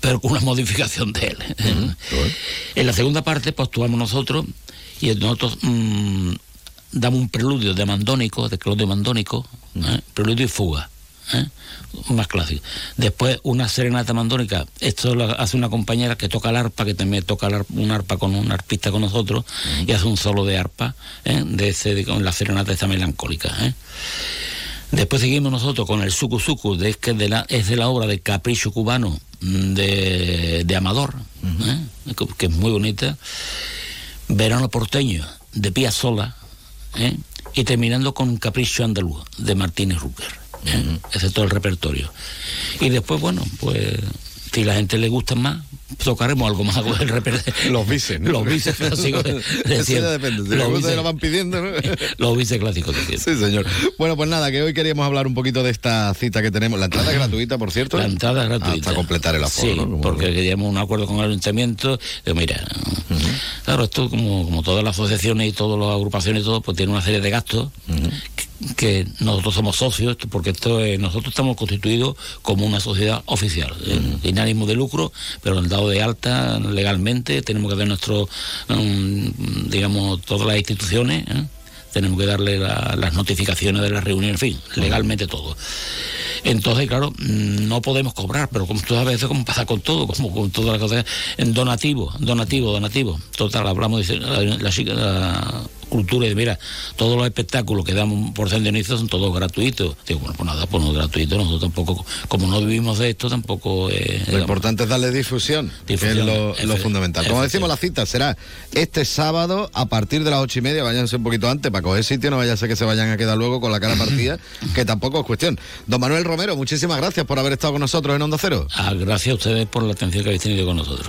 pero con una modificación de él en la segunda parte pues actuamos nosotros y nosotros mm, damos un preludio de Mandónico de Claudio Mandónico ¿eh? preludio y fuga ¿eh? más clásico. Después una serenata mandónica, esto lo hace una compañera que toca el arpa, que también toca arpa- un arpa con un arpista con nosotros, y hace un solo de arpa, ¿eh? de, ese, de- con la serenata esta melancólica. ¿eh? Después seguimos nosotros con el Suku Suku, de, que es, de la, es de la obra de Capricho Cubano mm, de, de Amador, ¿eh? que, que es muy bonita. Verano Porteño, de Pía Sola, ¿eh? y terminando con Capricho Andaluz, de Martínez Rucker. ¿eh? Ese es todo el repertorio. Y después, bueno, pues si la gente le gusta más, tocaremos algo más con el repertorio. Los bises, ¿no? Los bises clásicos. de- de Eso ya depende, si Los lo van pidiendo, ¿no? Los bises clásicos de. Sí, señor. Bueno, pues nada, que hoy queríamos hablar un poquito de esta cita que tenemos. La entrada es gratuita, por cierto. La entrada es gratuita. Hasta completar el aforo, Sí, porque queríamos un acuerdo con el ayuntamiento. Digo, mira, claro, esto como, como todas las asociaciones y todas las agrupaciones y todo, pues tiene una serie de gastos. que, que nosotros somos socios, porque esto es- nosotros estamos constituidos como una sociedad oficial, eh, sin ánimo de lucro, pero dado de alta legalmente, tenemos que dar nuestro, mm, digamos, todas las instituciones, ¿eh? Tenemos que darle la- las notificaciones de la reunión, en fin, legalmente todo. Entonces, claro, mm, no podemos cobrar, pero como todas veces, como pasa con todo, como con todas las cosas, en donativo, donativo, donativo. Total, hablamos de la, la cultura y de, mira, todos los espectáculos que damos por San Dionisio son todos gratuitos. Digo, bueno, pues nada, pues no es gratuito, nosotros tampoco, como no vivimos de esto, tampoco... eh, Lo importante es darle difusión, que es Difusión, lo, lo efe- fundamental. Como decimos, la cita será este sábado a partir de las ocho y media. Váyanse un poquito antes para coger sitio, no vaya a ser que se vayan a quedar luego con la cara partida, que tampoco es cuestión. Don Manuel Romero, muchísimas gracias por haber estado con nosotros en Onda Cero. Ah, gracias a ustedes por la atención que habéis tenido con nosotros.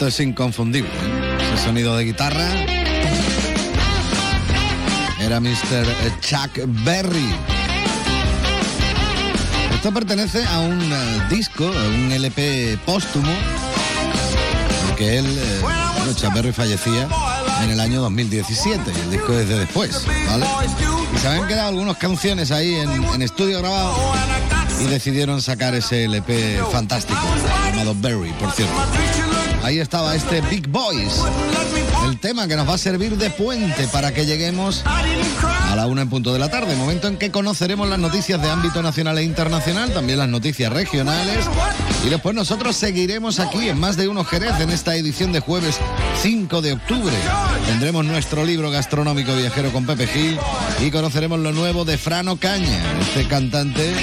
Esto es inconfundible. ¿eh? Ese sonido de guitarra era Mr. Chuck Berry. Esto pertenece a un eh, disco, un LP póstumo, porque él, eh, bueno, Chuck Berry fallecía en el año 2017 y el disco es de después, ¿vale? Y se habían quedado algunas canciones ahí en, en estudio grabado y decidieron sacar ese LP fantástico, llamado Berry, por cierto. Ahí estaba este Big Boys, el tema que nos va a servir de puente para que lleguemos a la una en punto de la tarde, momento en que conoceremos las noticias de ámbito nacional e internacional, también las noticias regionales, y después nosotros seguiremos aquí en Más de Uno Jerez en esta edición de jueves 5 de octubre. Tendremos nuestro libro gastronómico viajero con Pepe Gil y conoceremos lo nuevo de Frano Caña, este cantante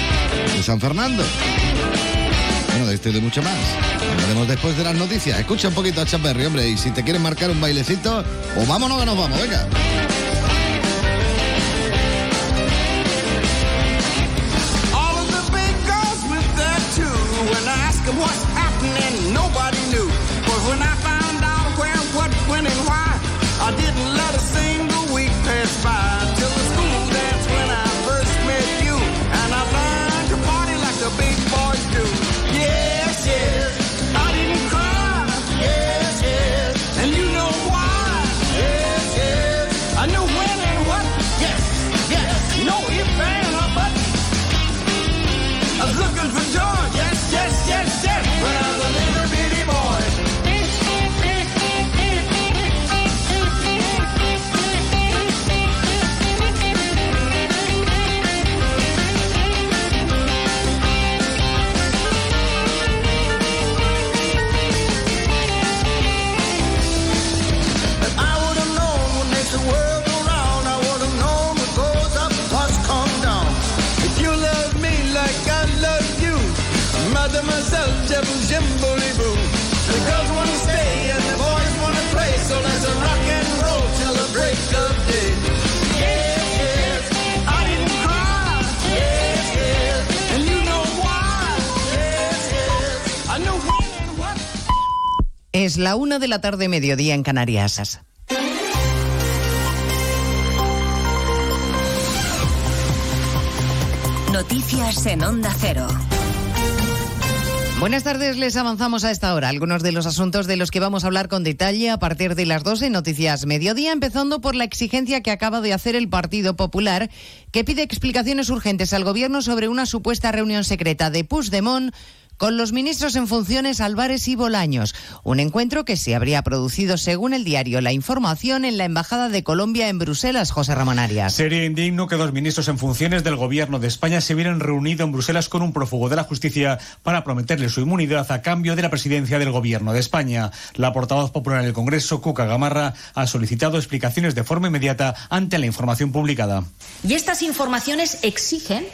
de San Fernando. De esto y de mucho más. Hablaremos después de las noticias. Escucha un poquito a Chaperry, hombre, y si te quieres marcar un bailecito, o vámonos que nos vamos, venga. When I didn't let a single week pass by Es la una de la tarde, mediodía en Canarias. Noticias en Onda Cero. Buenas tardes, les avanzamos a esta hora algunos de los asuntos de los que vamos a hablar con detalle a partir de las 12 Noticias Mediodía, empezando por la exigencia que acaba de hacer el Partido Popular, que pide explicaciones urgentes al Gobierno sobre una supuesta reunión secreta de Puigdemont con los ministros en funciones Álvarez y Bolaños. Un encuentro que se habría producido, según el diario La Información, en la Embajada de Colombia en Bruselas, José Ramón Arias. Sería indigno que dos ministros en funciones del gobierno de España se hubieran reunido en Bruselas con un prófugo de la justicia para prometerle su inmunidad a cambio de la presidencia del gobierno de España. La portavoz popular en el Congreso, Cuca Gamarra, ha solicitado explicaciones de forma inmediata ante la información publicada. Y estas informaciones exigen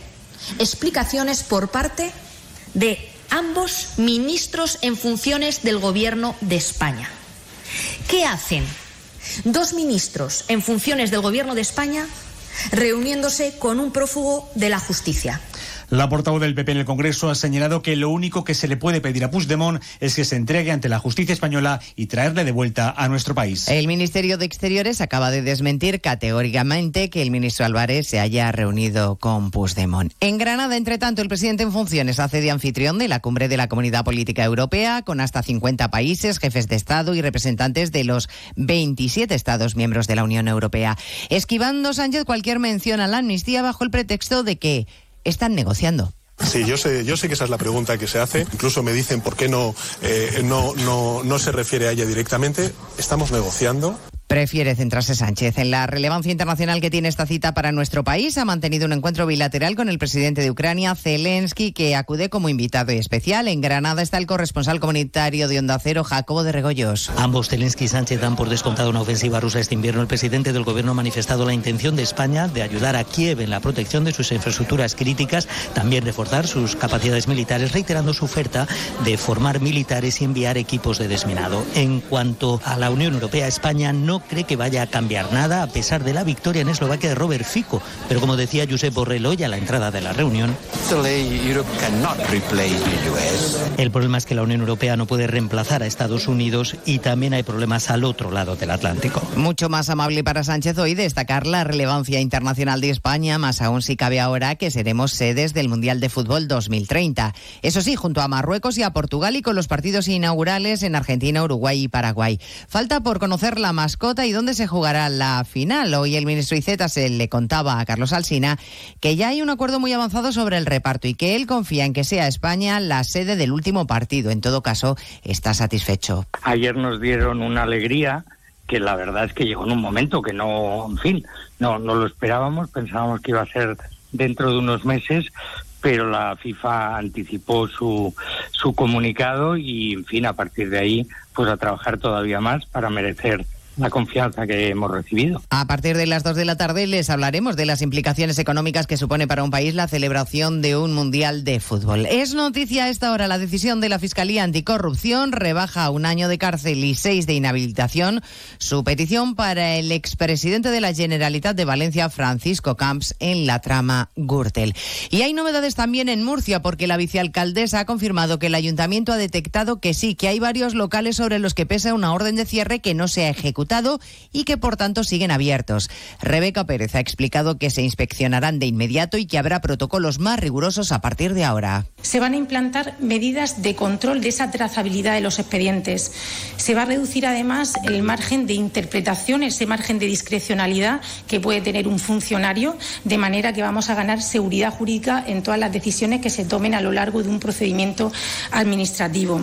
explicaciones por parte de ambos ministros en funciones del Gobierno de España. ¿Qué hacen dos ministros en funciones del Gobierno de España reuniéndose con un prófugo de la justicia? La portavoz del PP en el Congreso ha señalado que lo único que se le puede pedir a Puigdemont es que se entregue ante la justicia española y traerle de vuelta a nuestro país. El Ministerio de Exteriores acaba de desmentir categóricamente que el ministro Álvarez se haya reunido con Puigdemont. En Granada, entre tanto, el presidente en funciones hace de anfitrión de la cumbre de la Comunidad Política Europea con hasta 50 países, jefes de Estado y representantes de los 27 Estados miembros de la Unión Europea, esquivando Sánchez cualquier mención a la amnistía bajo el pretexto de que están negociando. Sí, yo sé, yo sé que esa es la pregunta que se hace. Incluso me dicen por qué no, eh, no, no, no se refiere a ella directamente. Estamos negociando. Prefiere centrarse Sánchez en la relevancia internacional que tiene esta cita para nuestro país. Ha mantenido un encuentro bilateral con el presidente de Ucrania, Zelensky, que acude como invitado especial. En Granada está el corresponsal comunitario de Onda Cero, Jacobo de Regoyos. Ambos, Zelensky y Sánchez, dan por descontado una ofensiva rusa este invierno. El presidente del gobierno ha manifestado la intención de España de ayudar a Kiev en la protección de sus infraestructuras críticas, también reforzar sus capacidades militares, reiterando su oferta de formar militares y enviar equipos de desminado. En cuanto a la Unión Europea, España no cree que vaya a cambiar nada a pesar de la victoria en Eslovaquia de Robert Fico. Pero como decía Josep Borrell hoy a la entrada de la reunión, el problema es que la Unión Europea no puede reemplazar a Estados Unidos y también hay problemas al otro lado del Atlántico. Mucho más amable para Sánchez hoy destacar la relevancia internacional de España, más aún si cabe ahora que seremos sedes del Mundial de Fútbol 2030. Eso sí, junto a Marruecos y a Portugal y con los partidos inaugurales en Argentina, Uruguay y Paraguay. Falta por conocer la mascota y dónde se jugará la final. Hoy el ministro Iceta se le contaba a Carlos Alsina que ya hay un acuerdo muy avanzado sobre el reparto y que él confía en que sea España la sede del último partido. En todo caso, está satisfecho. Ayer nos dieron una alegría que la verdad es que llegó en un momento que no, en fin, no, no lo esperábamos, pensábamos que iba a ser dentro de unos meses, pero la FIFA anticipó su, su comunicado y, en fin, a partir de ahí, pues a trabajar todavía más para merecer la confianza que hemos recibido. A partir de las 2 de la tarde les hablaremos de las implicaciones económicas que supone para un país la celebración de un Mundial de Fútbol. Es noticia a esta hora la decisión de la Fiscalía Anticorrupción, rebaja un año de cárcel y seis de inhabilitación su petición para el expresidente de la Generalitat de Valencia, Francisco Camps, en la trama Gürtel. Y hay novedades también en Murcia porque la vicealcaldesa ha confirmado que el ayuntamiento ha detectado que sí, que hay varios locales sobre los que pesa una orden de cierre que no se ha ejecutado y que por tanto siguen abiertos. Rebeca Pérez ha explicado que se inspeccionarán de inmediato y que habrá protocolos más rigurosos a partir de ahora. Se van a implantar medidas de control de esa trazabilidad de los expedientes. Se va a reducir además el margen de interpretación, ese margen de discrecionalidad que puede tener un funcionario, de manera que vamos a ganar seguridad jurídica en todas las decisiones que se tomen a lo largo de un procedimiento administrativo.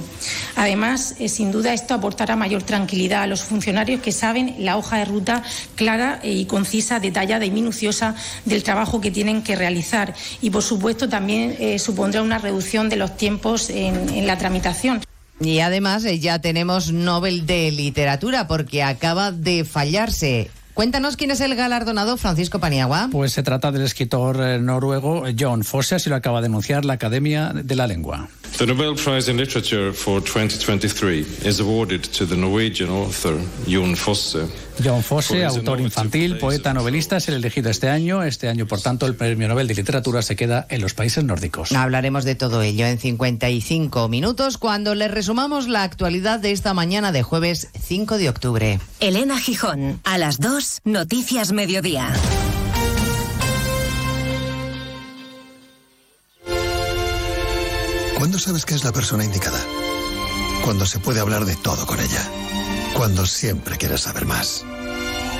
Además, eh, sin duda, esto aportará mayor tranquilidad a los funcionarios que saben la hoja de ruta clara y concisa, detallada y minuciosa del trabajo que tienen que realizar. Y, por supuesto, también eh, supondrá una reducción de los tiempos en, en la tramitación. Y además eh, ya tenemos Nobel de Literatura porque acaba de fallarse Cuéntanos quién es el galardonado Francisco Paniagua. Pues se trata del escritor eh, noruego John Fosse, así lo acaba de anunciar la Academia de la Lengua. The Nobel Prize in Literature for 2023 is awarded to the Norwegian author Jon Fosse. John Fosse, autor infantil, poeta, novelista, es el elegido este año. Este año, por tanto, el Premio Nobel de Literatura se queda en los países nórdicos. Hablaremos de todo ello en 55 minutos cuando le resumamos la actualidad de esta mañana de jueves 5 de octubre. Elena Gijón, a las 2, Noticias Mediodía. ¿Cuándo sabes que es la persona indicada? Cuando se puede hablar de todo con ella. Cuando siempre quieres saber más.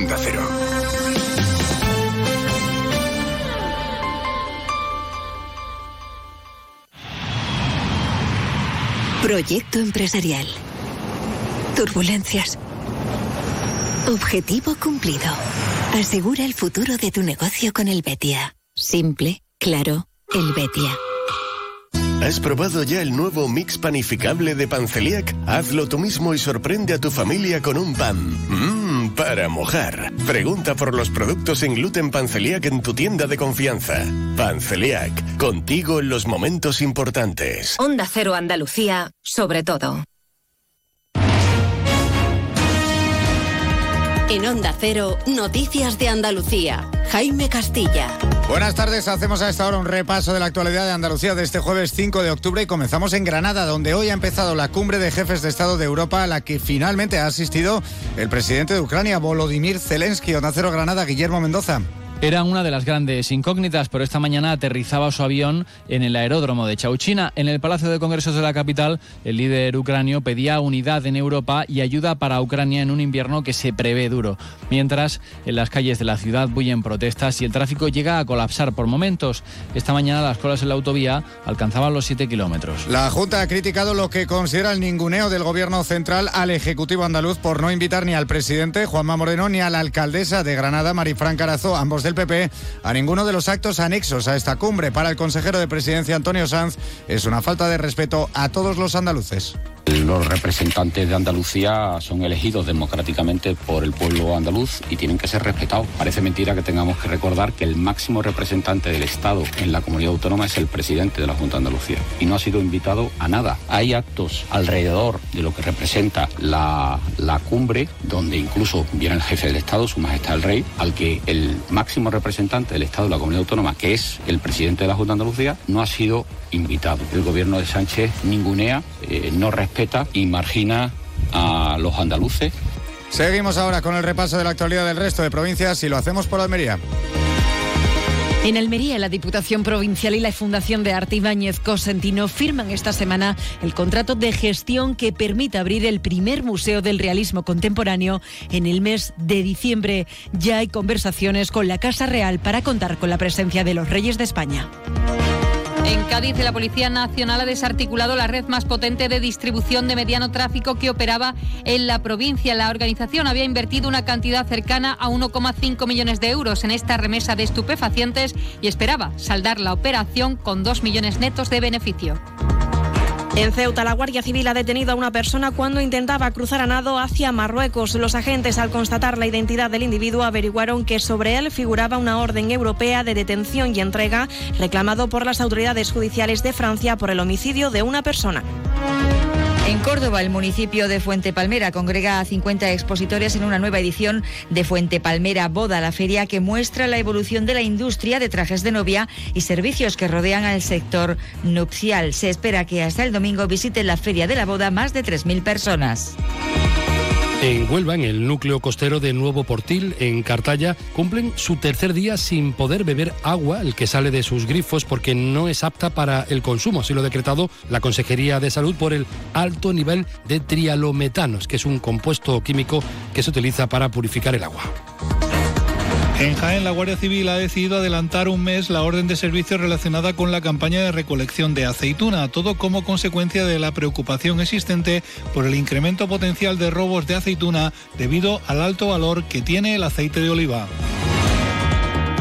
Onda Cero. Proyecto empresarial. Turbulencias. Objetivo cumplido. Asegura el futuro de tu negocio con el Betia. Simple, claro, el Betia. ¿Has probado ya el nuevo mix panificable de Panceliac? Hazlo tú mismo y sorprende a tu familia con un pan. Mmm, para mojar. Pregunta por los productos sin gluten Panceliac en tu tienda de confianza. Panceliac, contigo en los momentos importantes. Onda Cero Andalucía, sobre todo. En Onda Cero, Noticias de Andalucía. Jaime Castilla. Buenas tardes, hacemos a esta hora un repaso de la actualidad de Andalucía de este jueves 5 de octubre y comenzamos en Granada, donde hoy ha empezado la cumbre de jefes de Estado de Europa a la que finalmente ha asistido el presidente de Ucrania, Volodymyr Zelensky. Onda Cero Granada, Guillermo Mendoza. Era una de las grandes incógnitas, pero esta mañana aterrizaba su avión en el aeródromo de Chauchina. En el Palacio de Congresos de la capital, el líder ucranio pedía unidad en Europa y ayuda para Ucrania en un invierno que se prevé duro. Mientras, en las calles de la ciudad bullen protestas y el tráfico llega a colapsar por momentos. Esta mañana las colas en la autovía alcanzaban los 7 kilómetros. La Junta ha criticado lo que considera el ninguneo del gobierno central al Ejecutivo andaluz por no invitar ni al presidente Juanma Moreno ni a la alcaldesa de Granada, Marifran Carazo, ambos de del PP a ninguno de los actos anexos a esta cumbre. Para el consejero de presidencia Antonio Sanz es una falta de respeto a todos los andaluces. Los representantes de Andalucía son elegidos democráticamente por el pueblo andaluz y tienen que ser respetados. Parece mentira que tengamos que recordar que el máximo representante del Estado en la comunidad autónoma es el presidente de la Junta de Andalucía y no ha sido invitado a nada. Hay actos alrededor de lo que representa la, la cumbre donde incluso viene el jefe del Estado, su majestad el rey, al que el máximo representante del Estado de la comunidad autónoma, que es el presidente de la Junta de Andalucía, no ha sido invitado. El gobierno de Sánchez ningunea, eh, no respeta y margina a los andaluces. Seguimos ahora con el repaso de la actualidad del resto de provincias y lo hacemos por Almería. En Almería, la Diputación Provincial y la Fundación de Arte Ibáñez Cosentino firman esta semana el contrato de gestión que permite abrir el primer Museo del Realismo Contemporáneo en el mes de diciembre. Ya hay conversaciones con la Casa Real para contar con la presencia de los Reyes de España. En Cádiz, la Policía Nacional ha desarticulado la red más potente de distribución de mediano tráfico que operaba en la provincia. La organización había invertido una cantidad cercana a 1,5 millones de euros en esta remesa de estupefacientes y esperaba saldar la operación con 2 millones netos de beneficio. En Ceuta, la Guardia Civil ha detenido a una persona cuando intentaba cruzar a nado hacia Marruecos. Los agentes, al constatar la identidad del individuo, averiguaron que sobre él figuraba una orden europea de detención y entrega reclamado por las autoridades judiciales de Francia por el homicidio de una persona. En Córdoba, el municipio de Fuente Palmera congrega a 50 expositores en una nueva edición de Fuente Palmera Boda, la feria que muestra la evolución de la industria de trajes de novia y servicios que rodean al sector nupcial. Se espera que hasta el domingo visiten la feria de la boda más de 3.000 personas. En Huelva, en el núcleo costero de Nuevo Portil, en Cartaya, cumplen su tercer día sin poder beber agua, el que sale de sus grifos, porque no es apta para el consumo. Así lo ha decretado la Consejería de Salud por el alto nivel de trialometanos, que es un compuesto químico que se utiliza para purificar el agua. En Jaén, la Guardia Civil ha decidido adelantar un mes la orden de servicio relacionada con la campaña de recolección de aceituna, todo como consecuencia de la preocupación existente por el incremento potencial de robos de aceituna debido al alto valor que tiene el aceite de oliva.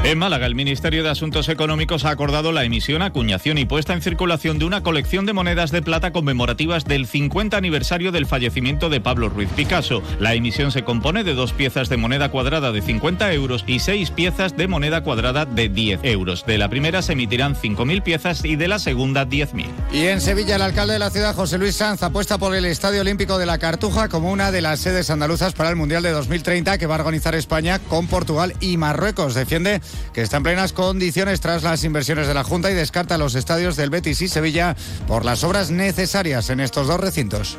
En Málaga, el Ministerio de Asuntos Económicos ha acordado la emisión, acuñación y puesta en circulación de una colección de monedas de plata conmemorativas del 50 aniversario del fallecimiento de Pablo Ruiz Picasso. La emisión se compone de dos piezas de moneda cuadrada de 50 euros y seis piezas de moneda cuadrada de 10 euros. De la primera se emitirán 5.000 piezas y de la segunda 10.000. Y en Sevilla, el alcalde de la ciudad, José Luis Sanz, apuesta por el Estadio Olímpico de la Cartuja como una de las sedes andaluzas para el Mundial de 2030 que va a organizar España con Portugal y Marruecos. Defiende que está en plenas condiciones tras las inversiones de la Junta y descarta los estadios del Betis y Sevilla por las obras necesarias en estos dos recintos.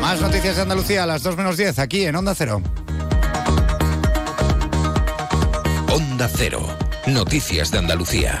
Más noticias de Andalucía a las 2 menos 10 aquí en Onda Cero. Onda Cero. Noticias de Andalucía.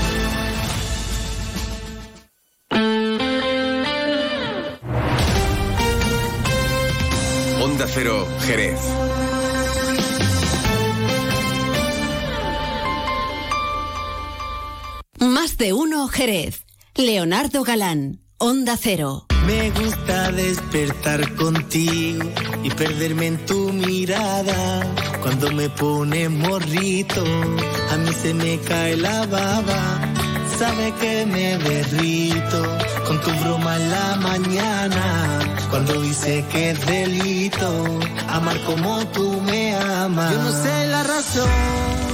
Onda Cero, Jerez. Más de uno Jerez. Leonardo Galán, Onda Cero. Me gusta despertar contigo y perderme en tu mirada. Cuando me pones morrito, a mí se me cae la baba. Sabe que me derrito con tu broma en la mañana. Cuando dice que es delito amar como tú me amas. Yo no sé la razón.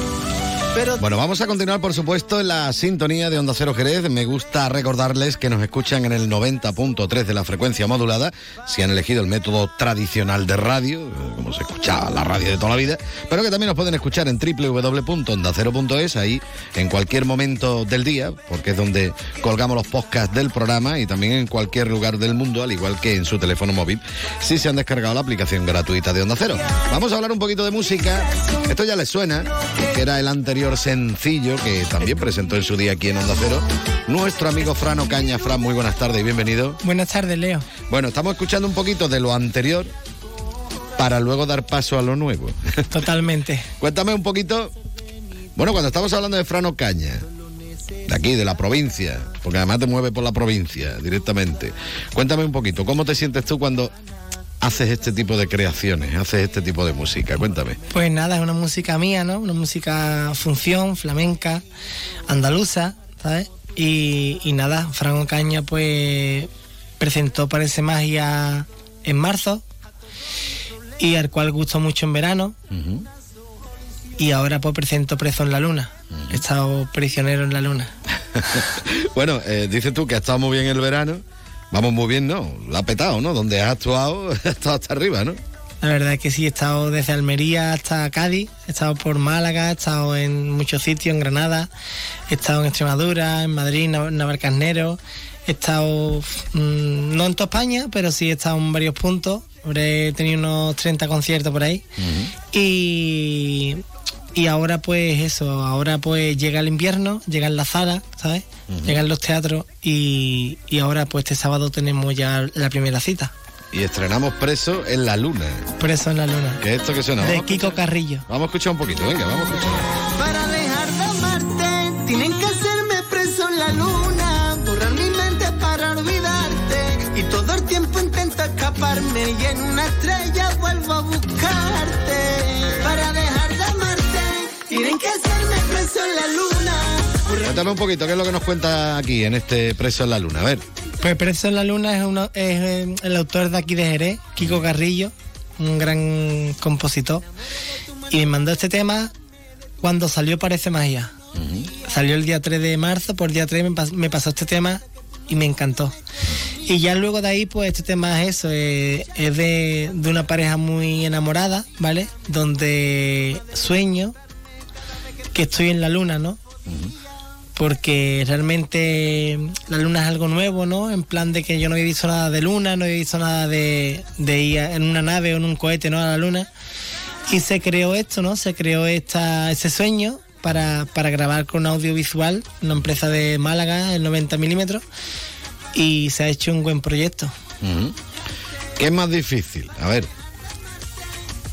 Bueno, vamos a continuar, por supuesto, en la sintonía de Onda Cero Jerez. Me gusta recordarles que nos escuchan en el 90.3 de la frecuencia modulada, si han elegido el método tradicional de radio, eh, como se escucha la radio de toda la vida, pero que también nos pueden escuchar en www.ondacero.es, ahí en cualquier momento del día, porque es donde colgamos los podcasts del programa y también en cualquier lugar del mundo, al igual que en su teléfono móvil, si se han descargado la aplicación gratuita de Onda Cero. Vamos a hablar un poquito de música. Esto ya les suena, que era el anterior sencillo que también presentó en su día aquí en Onda Cero. Nuestro amigo Frano Caña. Fran, muy buenas tardes y bienvenido. Buenas tardes, Leo. Bueno, estamos escuchando un poquito de lo anterior para luego dar paso a lo nuevo. Totalmente. Cuéntame un poquito. Bueno, cuando estamos hablando de Frano Caña, de aquí, de la provincia, porque además te mueve por la provincia directamente. Cuéntame un poquito, ¿cómo te sientes tú cuando haces este tipo de creaciones, haces este tipo de música? Cuéntame. Pues nada, es una música mía, ¿no? Una música función, flamenca, andaluza, ¿sabes? Y, y nada, Franco Caña pues presentó Parece Magia en marzo y al cual gustó mucho en verano. Y ahora pues presento Preso en la Luna. He estado prisionero en la Luna. bueno, eh, dices tú que ha estado muy bien el verano. Vamos muy bien, ¿no? Lo ha petado, ¿no? Donde has actuado, has estado hasta arriba, ¿no? La verdad es que sí, he estado desde Almería hasta Cádiz, he estado por Málaga, he estado en muchos sitios, en Granada, he estado en Extremadura, en Madrid, Nav- Navalcarnero, he estado, mm, no en toda España, pero sí he estado en varios puntos, habré tenido unos 30 conciertos por ahí. Y, y ahora pues eso, ahora pues llega el invierno, llegan las salas, ¿sabes? Llegan los teatros y, y ahora pues este sábado tenemos ya la primera cita. Y estrenamos Preso en la Luna. Preso en la luna. ¿Qué es esto que suena? De Kiko Carrillo. Vamos a escuchar un poquito, venga, vamos a escuchar. Para dejar de amarte, tienen que hacerme preso en la luna, borrar mi mente para olvidarte. Y todo el tiempo intento escaparme y en una estrella vuelvo a buscarte. Para dejar de amarte, tienen que hacerme preso en la luna. Cuéntame un poquito, ¿qué es lo que nos cuenta aquí en este Preso en la Luna? A ver. Pues Preso en la Luna es, uno, es eh, el autor de aquí de Jerez, Kiko Carrillo, un gran compositor. Y me mandó este tema cuando salió Parece Magia. salió el día 3 de marzo, por el día 3 me, pas- me pasó este tema y me encantó. Y ya luego de ahí, pues este tema es eso, eh, es de, de una pareja muy enamorada, ¿vale? Donde sueño que estoy en la luna, ¿no? Porque realmente la luna es algo nuevo, ¿no? En plan de que yo no había visto nada de luna, no había visto nada de, de ir en una nave o en un cohete, ¿no? A la luna. Y se creó esto, ¿no? Se creó esta, ese sueño para, para grabar con audiovisual, una empresa de Málaga, el 90 milímetros, y se ha hecho un buen proyecto. ¿Qué es más difícil? A ver,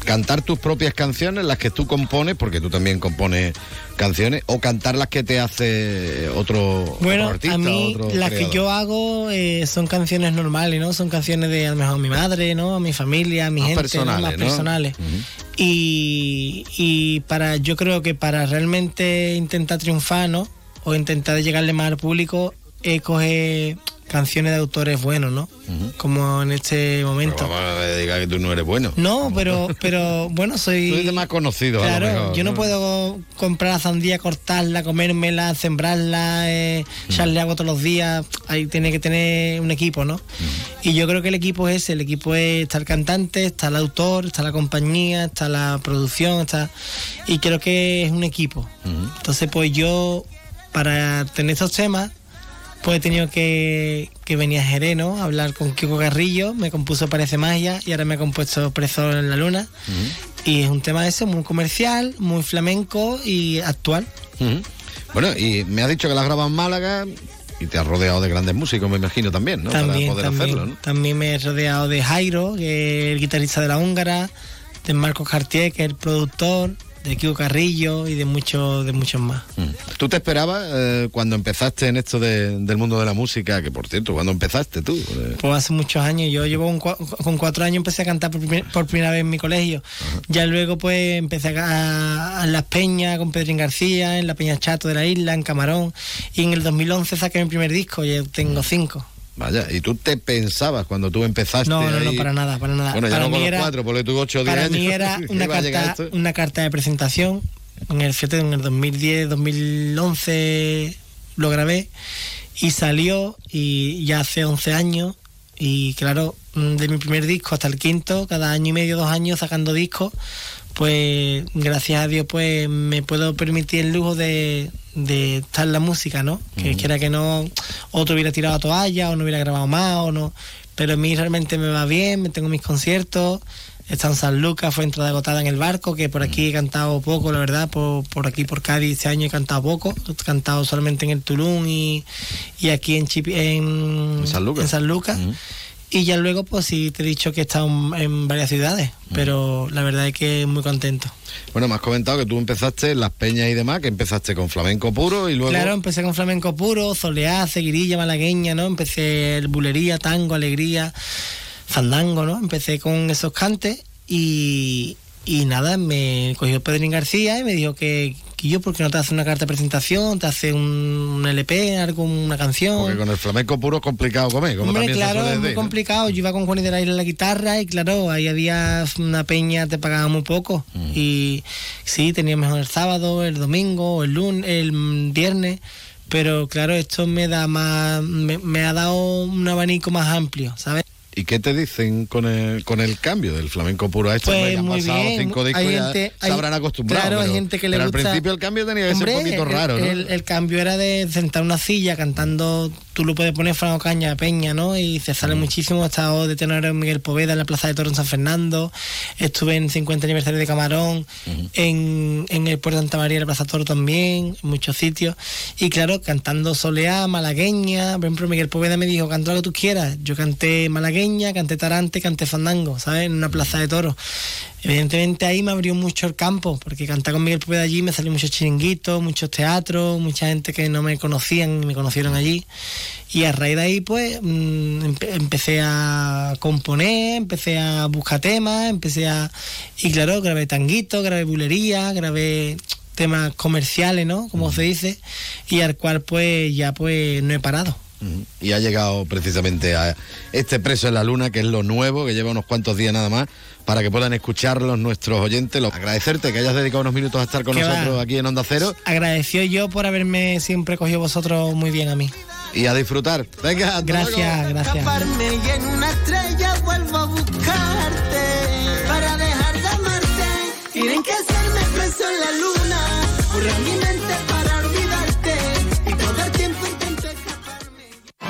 cantar tus propias canciones, las que tú compones, porque tú también compones canciones, o cantar las que te hace otro, Bueno, otro artista, a mí otro las que yo hago eh, son canciones normales, ¿no? Son canciones de a lo mejor mi madre, ¿no? A mi familia, a mi Más gente, ¿no? personales, más ¿no? personales. Y, y para, yo creo que para realmente intentar triunfar, ¿no? O intentar llegarle más al público, es coger canciones de autores buenos, ¿no? Como en este momento. Pero vamos a diga que tú no eres bueno. No, pero, pero bueno, soy. Tú eres más conocido, a lo Claro, mejor, yo no, ¿no? puedo comprar la sandía, cortarla, comérmela, sembrarla, eh, Mm. echarle agua todos los días. Ahí tiene que tener un equipo, ¿no? Y yo creo que el equipo es ese: el equipo es, está el cantante, está el autor, está la compañía, está la producción, está. Y creo que es un equipo. Entonces, pues yo, para tener estos temas, pues he tenido que, que venir a Jerez, ¿no? A hablar con Kiko Carrillo, me compuso Parece Magia y ahora me ha compuesto Preso en la Luna. Y es un tema eso, muy comercial, muy flamenco y actual. Bueno, y me has dicho que la has grabado en Málaga y te has rodeado de grandes músicos, me imagino también, ¿no? también, Para poder también, hacerlo, ¿no? también me he rodeado de Jairo, que es el guitarrista de la húngara, de Marcos Cartier, que es el productor, de Kiko Carrillo y de muchos, de muchos más. ¿Tú te esperabas eh, cuando empezaste en esto de- del mundo de la música? Que por cierto, cuando empezaste tú? Eh, Pues hace muchos años, yo llevo un con cuatro años empecé a cantar por, primer- por primera vez en mi colegio. Ya luego pues empecé a, a- Las Peñas con Pedrín García, en la Peña Chato de la isla, en Camarón. Y en el 2011 saqué mi primer disco, ya tengo cinco. Vaya, ¿y tú te pensabas cuando tú empezaste? No, no, no, para nada, para nada. Bueno, ya para no con los era, cuatro, porque tú ocho o diez para años. mí era una carta, una carta de presentación. En el, fíjate, en el 2010, 2011 lo grabé y salió y ya hace 11 años y claro, de mi primer disco hasta el quinto, cada año y medio, dos años sacando discos, pues gracias a Dios pues me puedo permitir el lujo de, de estar la música, ¿no? Que quiera que no, otro hubiera tirado toalla o no hubiera grabado más o no, pero a mí realmente me va bien, me tengo mis conciertos, está en San Lucas, fue entrada agotada en el barco, que por aquí he cantado poco, la verdad, por, por aquí, por Cádiz, este año he cantado poco, he cantado solamente en el Tulum y, y aquí en, Chipi- en, En San Lucas. en San Lucas. Y ya luego, pues sí, te he dicho que he estado en, varias ciudades, pero la verdad es que muy contento. Bueno, me has comentado que tú empezaste en las peñas y demás, que empezaste con flamenco puro y luego... Claro, empecé con flamenco puro, soleá, seguirilla, malagueña, ¿no? Empecé el bulería, tango, alegría, fandango, ¿no? Empecé con esos cantes y, y nada, me cogió Pedrín García y me dijo que, que yo, ¿por qué no te hace una carta de presentación? ¿Te hace un, LP, algo, una canción? Porque con el flamenco puro es complicado comer, como Hombre, claro, es muy decir, ¿no? complicado. Yo iba con Juan de la en la guitarra y claro, ahí había una peña, te pagaba muy poco. Mm. Y sí, teníamos el sábado, el domingo, el lunes, el viernes. Pero claro, esto me da más, me, me ha dado un abanico más amplio, ¿sabes? ¿Y qué te dicen con el, con el cambio del flamenco puro a esto? Pues muy pasado bien, cinco discos hay ya gente- se hay- habrán acostumbrado. claro, hay pero- gente que le pero gusta- al principio el cambio tenía que ser un poquito el- raro, ¿no? El, el cambio era de sentar una silla cantando, tú lo puedes poner Franco Caña Peña, ¿no? Y se Mm. sale muchísimo. He estado de tenor en Miguel Poveda en la Plaza de Toro en San Fernando. Estuve en 50 aniversario de Camarón, en, en el Puerto de Santa María, en la Plaza Toro también, en muchos sitios. Y claro, cantando soleá, malagueña. Por ejemplo, Miguel Poveda me dijo, canta lo que tú quieras. Yo canté malagueña, canté tarante, canté fandango, ¿sabes? En una plaza de toros. Evidentemente ahí me abrió mucho el campo, porque cantar con Miguel Poveda allí me salió muchos chiringuitos, muchos teatros, mucha gente que no me conocían y me conocieron allí. Y a raíz de ahí, pues, mm, empe- empecé a componer, empecé a buscar temas, empecé a... Y claro, grabé tanguitos, grabé bulería, grabé temas comerciales, ¿no? Como se dice, y al cual pues ya pues no he parado. Y ha llegado precisamente a este preso en la luna, que es lo nuevo, que lleva unos cuantos días nada más, para que puedan escucharlos nuestros oyentes. Lo- Agradecerte que hayas dedicado unos minutos a estar con nosotros aquí en Onda Cero Agradeció yo por haberme siempre cogido vosotros muy bien a mí. y a disfrutar. Venga, hasta Gracias, gracias. Escaparme y en una estrella vuelvo a buscarte para dejar de amarte. Tienen que hacerme preso en la luna,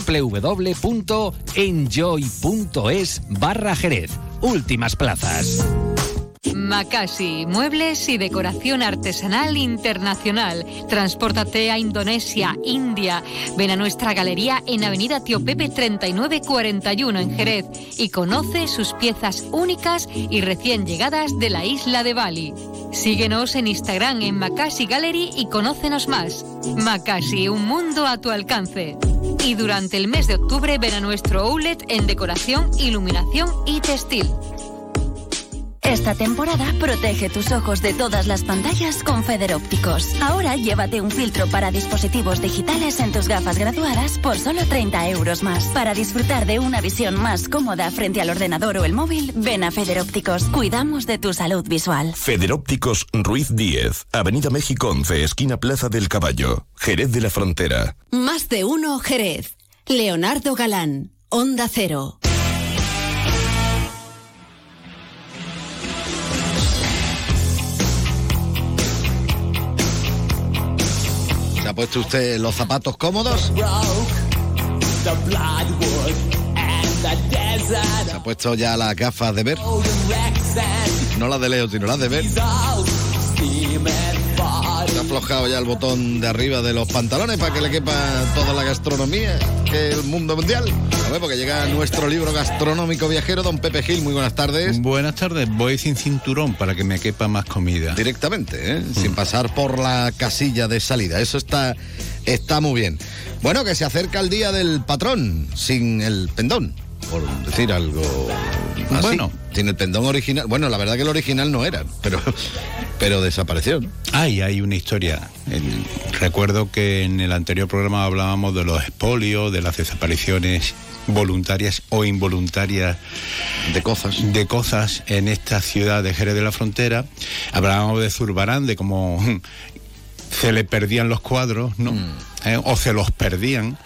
www.enjoy.es barra Jerez. Últimas plazas. Makasi, muebles y decoración artesanal internacional. Transpórtate a Indonesia, India. Ven a nuestra galería en Avenida Tío Pepe 3941 en Jerez y conoce sus piezas únicas y recién llegadas de la isla de Bali. Síguenos en Instagram en Makasi Gallery y conócenos más. Makasi, un mundo a tu alcance. Y durante el mes de octubre ven a nuestro outlet en decoración, iluminación y textil. Esta temporada protege tus ojos de todas las pantallas con Federópticos. Ahora llévate un filtro para dispositivos digitales en tus gafas graduadas por solo 30 euros más. Para disfrutar de una visión más cómoda frente al ordenador o el móvil, ven a Federópticos. Cuidamos de tu salud visual. Federópticos Ruiz 10, Avenida México 11, esquina Plaza del Caballo, Jerez de la Frontera. Más de uno Jerez. Leonardo Galán, Onda Cero. Ha puesto usted los zapatos cómodos? ¿Se ha puesto ya las gafas de ver? No las de Leo, sino las de ver. ¿Se ha aflojado ya el botón de arriba de los pantalones para que le quepa toda la gastronomía que el mundo mundial? A ver, porque llega nuestro libro gastronómico viajero, don Pepe Gil. Muy buenas tardes. Buenas tardes, voy sin cinturón para que me quepa más comida. Directamente, ¿eh? sin pasar por la casilla de salida. Eso está, está muy bien. Bueno, que se acerca el día del patrón sin el pendón, por decir algo así. Bueno. Sin el pendón original. Bueno, la verdad que el original no era, pero, pero desapareció. Ay, hay una historia. Recuerdo que en el anterior programa hablábamos de los espolios, de las desapariciones voluntarias o involuntarias de cosas de cosas en esta ciudad de Jerez de la Frontera hablábamos de Zurbarán de cómo se le perdían los cuadros no ¿Eh? o se los perdían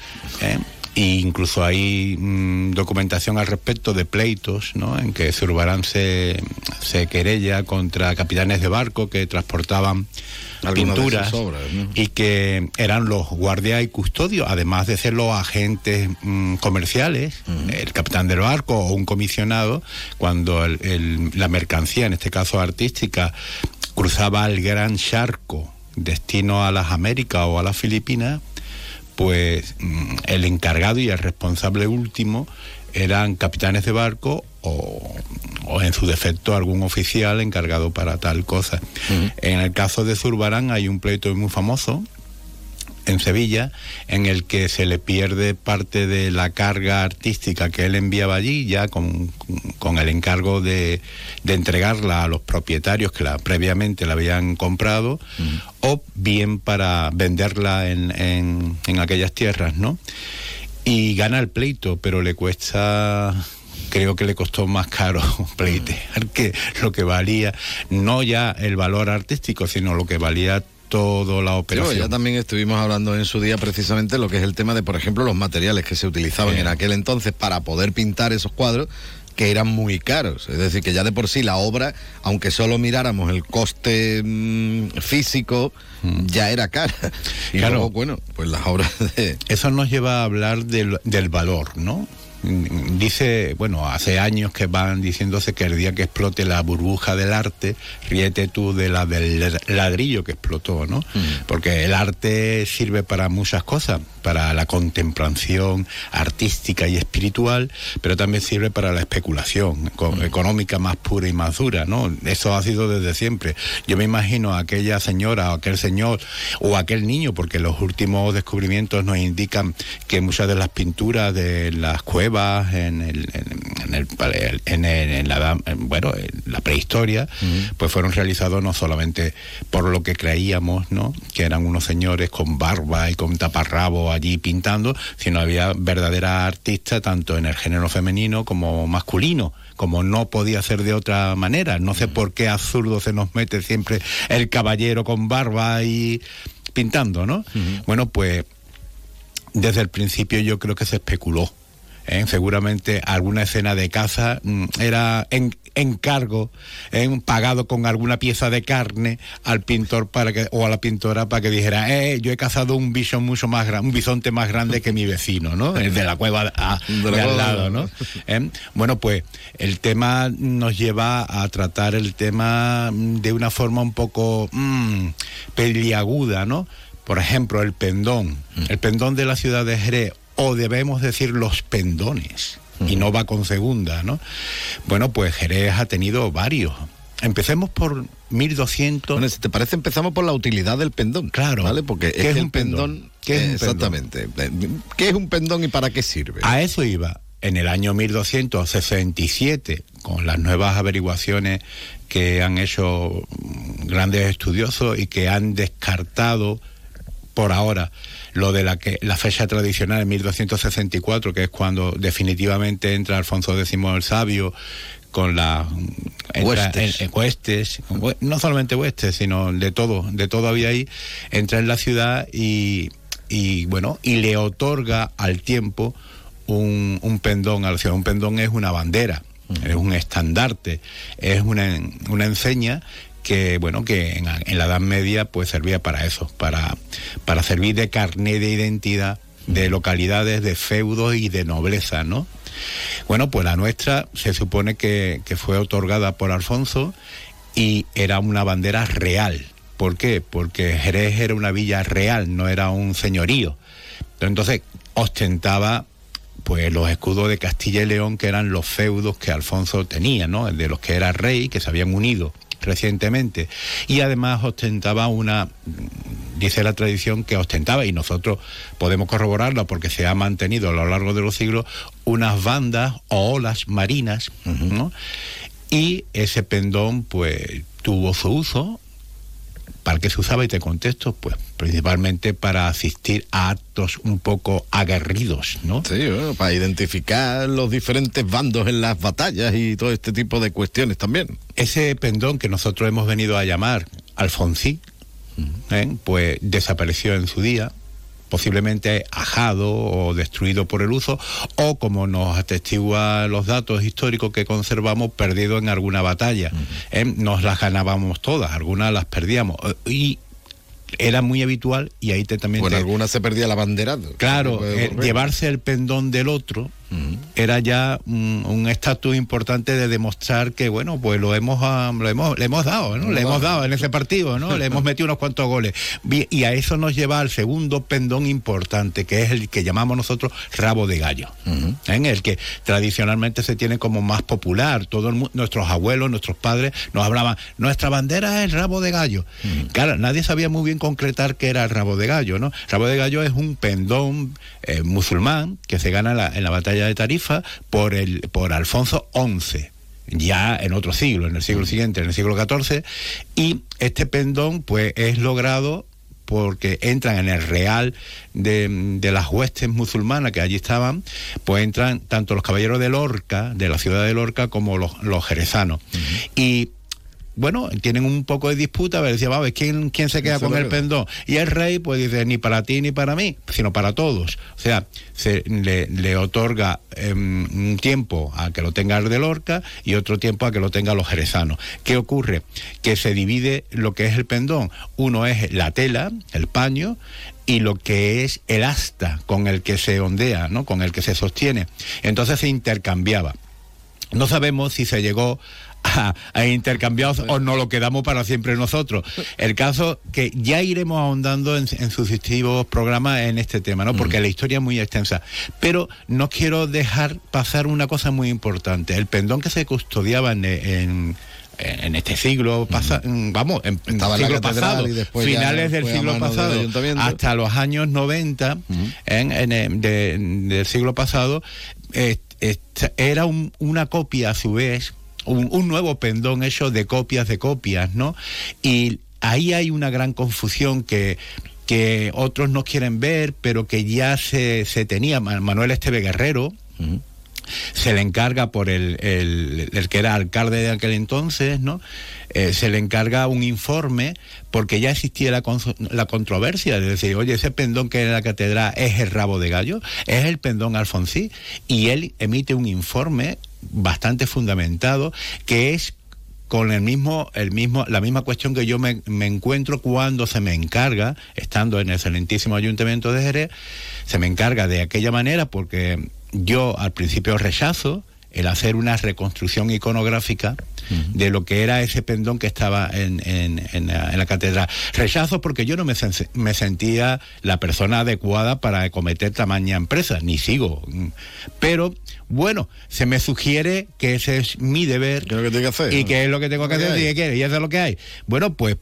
¿eh? E incluso hay mm, documentación al respecto de pleitos, ¿no? En que Zurbarán se, se querella contra capitanes de barco que transportaban pinturas sus obras, ¿no? y que eran los guardias y custodios, además de ser los agentes mm, comerciales, el capitán del barco o un comisionado, cuando el- el- la mercancía, en este caso artística, cruzaba el gran charco destino a las Américas o a las Filipinas, pues mm, el encargado y el responsable último eran capitanes de barco o, o en su defecto algún oficial encargado para tal cosa. En el caso de Zurbarán hay un pleito muy famoso en Sevilla en el que se le pierde parte de la carga artística que él enviaba allí ya con, con el encargo de, de entregarla a los propietarios que la, previamente la habían comprado o bien para venderla en, en, en aquellas tierras, ¿no? Y gana el pleito, pero le cuesta creo que le costó más caro pleitear que lo que valía, no ya el valor artístico, sino lo que valía toda la Pero operación. ya también estuvimos hablando en su día precisamente lo que es el tema de, por ejemplo, los materiales que se utilizaban Sí. en aquel entonces para poder pintar esos cuadros que eran muy caros. Es decir, que ya de por sí la obra, aunque solo miráramos el coste mm, físico, ya era cara. Y Claro. luego, bueno, pues las obras de... Eso nos lleva a hablar del, del valor, ¿no? Mm, Dice, bueno, hace años que van diciéndose que el día que explote la burbuja del arte, ríete tú de la del ladrillo que explotó, ¿no? Porque el arte sirve para muchas cosas, para la contemplación artística y espiritual, pero también sirve para la especulación eco- económica más pura y más dura, ¿no? Eso ha sido desde siempre. Yo me imagino a aquella señora o aquel señor o aquel niño, porque los últimos descubrimientos nos indican que muchas de las pinturas de las cuevas en el, en, el- en el- en la bueno, en la prehistoria, pues fueron realizados no solamente por lo que creíamos, ¿no? Que eran unos señores con barba y con taparrabo allí pintando, sino había verdadera artista tanto en el género femenino como masculino como no podía ser de otra manera. No sé por qué absurdo se nos mete siempre el caballero con barba y pintando, ¿no? Bueno, pues desde el principio yo creo que se especuló. ¿Eh? Seguramente alguna escena de caza mm, era en, encargo, ¿eh? pagado con alguna pieza de carne al pintor para que, o a la pintora para que dijera, eh, yo he cazado un bicho mucho más grande, un bisonte más grande que mi vecino, ¿no? El de la cueva a- De de al lado, ¿no? ¿Eh? Bueno, pues el tema nos lleva a tratar el tema mm, de una forma un poco mm, peliaguda, ¿no? Por ejemplo, el pendón. El pendón de la ciudad de Jerez, o debemos decir los pendones, y no va con segunda, ¿no? Bueno, pues Jerez ha tenido varios. Empecemos por 1200. Bueno, si te parece, empezamos por la utilidad del pendón. Claro. ¿Vale? Porque ¿Qué es, un pendón... pendón? ¿Qué es un pendón? Exactamente. ¿Qué es un pendón y para qué sirve? A eso iba. En el año 1267, con las nuevas averiguaciones que han hecho grandes estudiosos y que han descartado por ahora lo de la que la fecha tradicional en 1264, que es cuando definitivamente entra Alfonso X el Sabio con la entra Huestes. en- en huestes, hue- no solamente huestes, sino de todo, de todo había ahí, entra en la ciudad y, y bueno, y le otorga al tiempo un, un pendón a la ciudad. Un pendón es una bandera, es un estandarte, es una, una enseña que bueno que en, en la Edad Media pues servía para eso, para, para servir de carné de identidad de localidades, de feudos y de nobleza, ¿no? Bueno, pues la nuestra se supone que, que fue otorgada por Alfonso y era una bandera real. ¿Por qué? Porque Jerez era una villa real, no era un señorío. Entonces ostentaba pues los escudos de Castilla y León, que eran los feudos que Alfonso tenía, ¿no? De los que era rey, que se habían unido recientemente. Y además ostentaba una, dice la tradición que ostentaba, y nosotros podemos corroborarla porque se ha mantenido a lo largo de los siglos, unas bandas o olas marinas, ¿no? Y ese pendón, pues, tuvo su uso, ¿Para qué se usaba? Y te contesto, pues principalmente para asistir a actos un poco aguerridos, ¿no? Sí, bueno, para identificar los diferentes bandos en las batallas y todo este tipo de cuestiones también. Ese pendón que nosotros hemos venido a llamar Alfonsí, ¿eh? pues desapareció en su día, posiblemente ajado o destruido por el uso, o como nos atestiguan los datos históricos que conservamos, perdido en alguna batalla. ¿eh? Nos las ganábamos todas, algunas las perdíamos. eh, Y era muy habitual, y ahí te también... Bueno, te- algunas se perdía la bandera. Claro, eh, llevarse el pendón del otro era ya un un estatus importante de demostrar que, bueno, pues lo hemos, ah, lo hemos, le hemos dado, ¿no? Le hemos dado en ese partido, ¿no? Le hemos metido unos cuantos goles. Bien, Y a eso nos lleva al segundo pendón importante, que es el que llamamos nosotros rabo de gallo, en el que tradicionalmente se tiene como más popular. Todo el mu- nuestros abuelos, nuestros padres nos hablaban, nuestra bandera es el rabo de gallo. Claro, nadie sabía muy bien concretar qué era el rabo de gallo, ¿no? Rabo de gallo es un pendón eh, musulmán que se gana en la, en la batalla de Tarifa por, el, por Alfonso XI ya en otro siglo, en el siglo siguiente, en el siglo XIV, y este pendón pues es logrado porque entran en el real de, de las huestes musulmanas que allí estaban, pues entran tanto los caballeros de Lorca, de la ciudad de Lorca, como los, los jerezanos. Y bueno, tienen un poco de disputa, a ver, decía, vamos, ¿quién, quién se queda se con el pendón? Y el rey, pues dice, ni para ti ni para mí, sino para todos. O sea, se le, le otorga em, un tiempo a que lo tenga el de Lorca y otro tiempo a que lo tenga los jerezanos. ¿Qué ocurre? Que se divide lo que es el pendón. Uno es la tela, el paño, y lo que es el asta con el que se ondea, ¿no? Con el que se sostiene. Entonces se intercambiaba. No sabemos si se llegó a, a intercambiar o no lo quedamos para siempre nosotros. El caso que ya iremos ahondando en, en sucesivos programas en este tema, ¿no? Porque la historia es muy extensa. Pero no quiero dejar pasar una cosa muy importante. El pendón que se custodiaba en, en- en este siglo pasado, vamos, en, Estaba siglo pasado, ya finales del siglo del pasado, hasta los años 90 en, en, eh, de- del siglo pasado, eh, esta- era un- una copia a su vez, un, un nuevo pendón hecho de copias de copias, ¿no? Y ahí hay una gran confusión que que otros no quieren ver, pero que ya se, se tenía. Ma- Manuel Esteve Guerrero, se le encarga por el, el- que era alcalde de aquel entonces, ¿no? Eh, se le encarga un informe porque ya existía la, la controversia de decir, oye, ese pendón que en la catedral es el rabo de gallo, es el pendón alfonsí, y él emite un informe bastante fundamentado que es con el mismo, el mismo, la misma cuestión que yo me, me encuentro cuando se me encarga, estando en el excelentísimo ayuntamiento de Jerez, se me encarga de aquella manera porque yo al principio rechazo el hacer una reconstrucción iconográfica de lo que era ese pendón que estaba en, en- en la, en la catedral. Rechazo porque yo no me, sen- me sentía la persona adecuada para acometer tamaña empresa, ni sigo. Pero bueno, se me sugiere que ese es mi deber y que es lo que tengo que Lo que hacer hay. y que y eso es lo que hay. Bueno, pues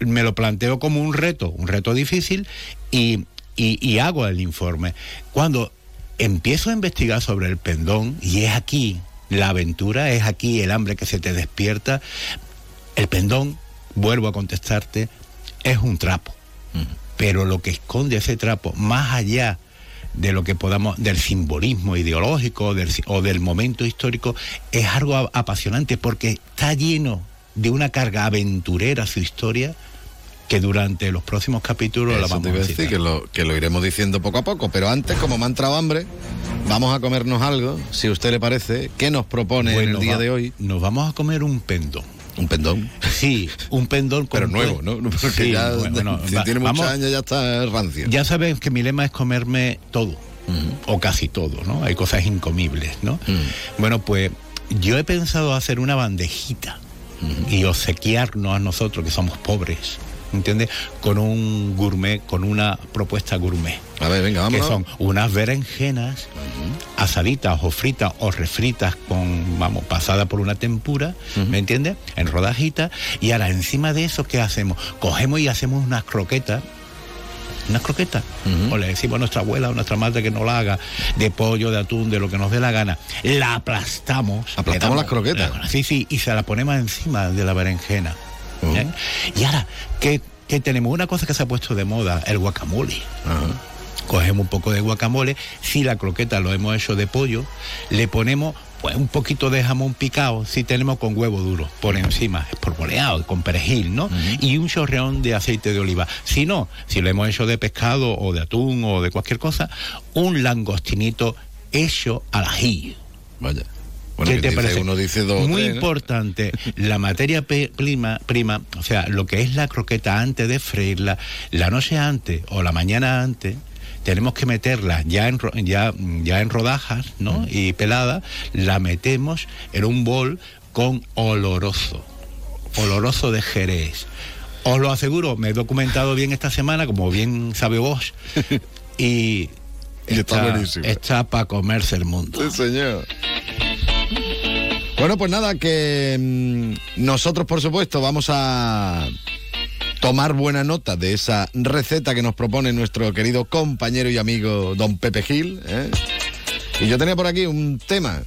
me lo planteo como un reto, un reto difícil y, y- y hago el informe. Cuando empiezo a investigar sobre el pendón, y es aquí, la aventura, es aquí el hambre que se te despierta, el pendón, vuelvo a contestarte, es un trapo. Pero lo que esconde ese trapo, más allá de lo que podamos, del simbolismo ideológico del o del momento histórico, es algo apasionante porque está lleno de una carga aventurera su historia que durante los próximos capítulos la Eso vamos te iba a decir, citar. que lo, que lo iremos diciendo poco a poco. Pero antes, como me ha entrado hambre, vamos a comernos algo, si a usted le parece. ¿Qué nos propone en el día va- de hoy? Nos vamos a comer un pendón. ¿Un pendón? Sí, un pendón con Pero nuevo, ¿no? Porque Sí, ya, bueno, si va- tiene muchos vamos- años ya está rancio. Ya sabes que mi lema es comerme todo, o casi todo, ¿no? Hay cosas incomibles, ¿no? Bueno, pues yo he pensado hacer una bandejita y obsequiarnos a nosotros que somos pobres, ¿entiendes? Con un gourmet, con una propuesta gourmet. A ver, venga, Que vámonos. son unas berenjenas asaditas o fritas o refritas con, vamos, pasada por una tempura, ¿me entiendes? En rodajitas. Y ahora encima de eso, ¿qué hacemos? Cogemos y hacemos unas croquetas unas croquetas. O le decimos a nuestra abuela o nuestra madre que nos la haga de pollo, de atún, de lo que nos dé la gana. La aplastamos. Aplastamos damos- las croquetas. la- sí, sí, y se la ponemos encima de la berenjena. ¿Eh? Y ahora, ¿qué, qué tenemos? Una cosa que se ha puesto de moda, el guacamole. Cogemos un poco de guacamole, si la croqueta lo hemos hecho de pollo, le ponemos pues un poquito de jamón picado, si tenemos con huevo duro, por encima, espolvoreado, con perejil, ¿no? Y un chorreón de aceite de oliva. Si no, si lo hemos hecho de pescado o de atún o de cualquier cosa, un langostinito hecho al ají. Vaya. Bueno, ¿Qué te dice- parece? uno dice dos o Muy tres, ¿no? importante, la materia prima, prima, o sea, lo que es la croqueta antes de freírla, la noche antes o la mañana antes, tenemos que meterla ya en, ya, ya en rodajas, ¿no? Y pelada, la metemos en un bol con oloroso, oloroso de Jerez. Os lo aseguro, me he documentado bien esta semana, como bien sabe vos, y, Y está buenísimo. está para comerse el mundo. Sí, señor. Bueno, pues nada, que mm, nosotros, por supuesto, vamos a tomar buena nota de esa receta que nos propone nuestro querido compañero y amigo don Pepe Gil. ¿eh? Y yo tenía por aquí un tema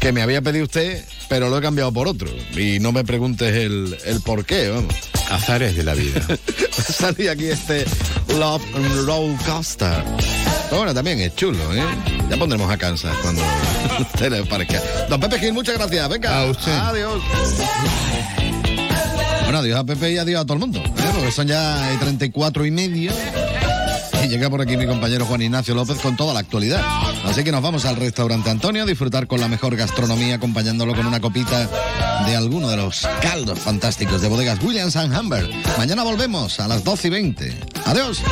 que me había pedido usted, pero lo he cambiado por otro. Y no me preguntes el, el por qué, vamos. Azares de la vida. Salí aquí este Love and Roll Coaster. Pero bueno, también es chulo, ¿eh? Ya pondremos a Kansas cuando te le parezca. Don Pepe Gil, muchas gracias. Venga. A usted. Adiós. Bueno, adiós a Pepe y adiós a todo el mundo. ¿eh? Porque son ya 34 y medio. Y llega por aquí mi compañero Juan Ignacio López con toda la actualidad. Así que nos vamos al restaurante Antonio a disfrutar con la mejor gastronomía, acompañándolo con una copita de alguno de los caldos fantásticos de bodegas Williams and Humber. Mañana volvemos a las 12 y 20. Adiós.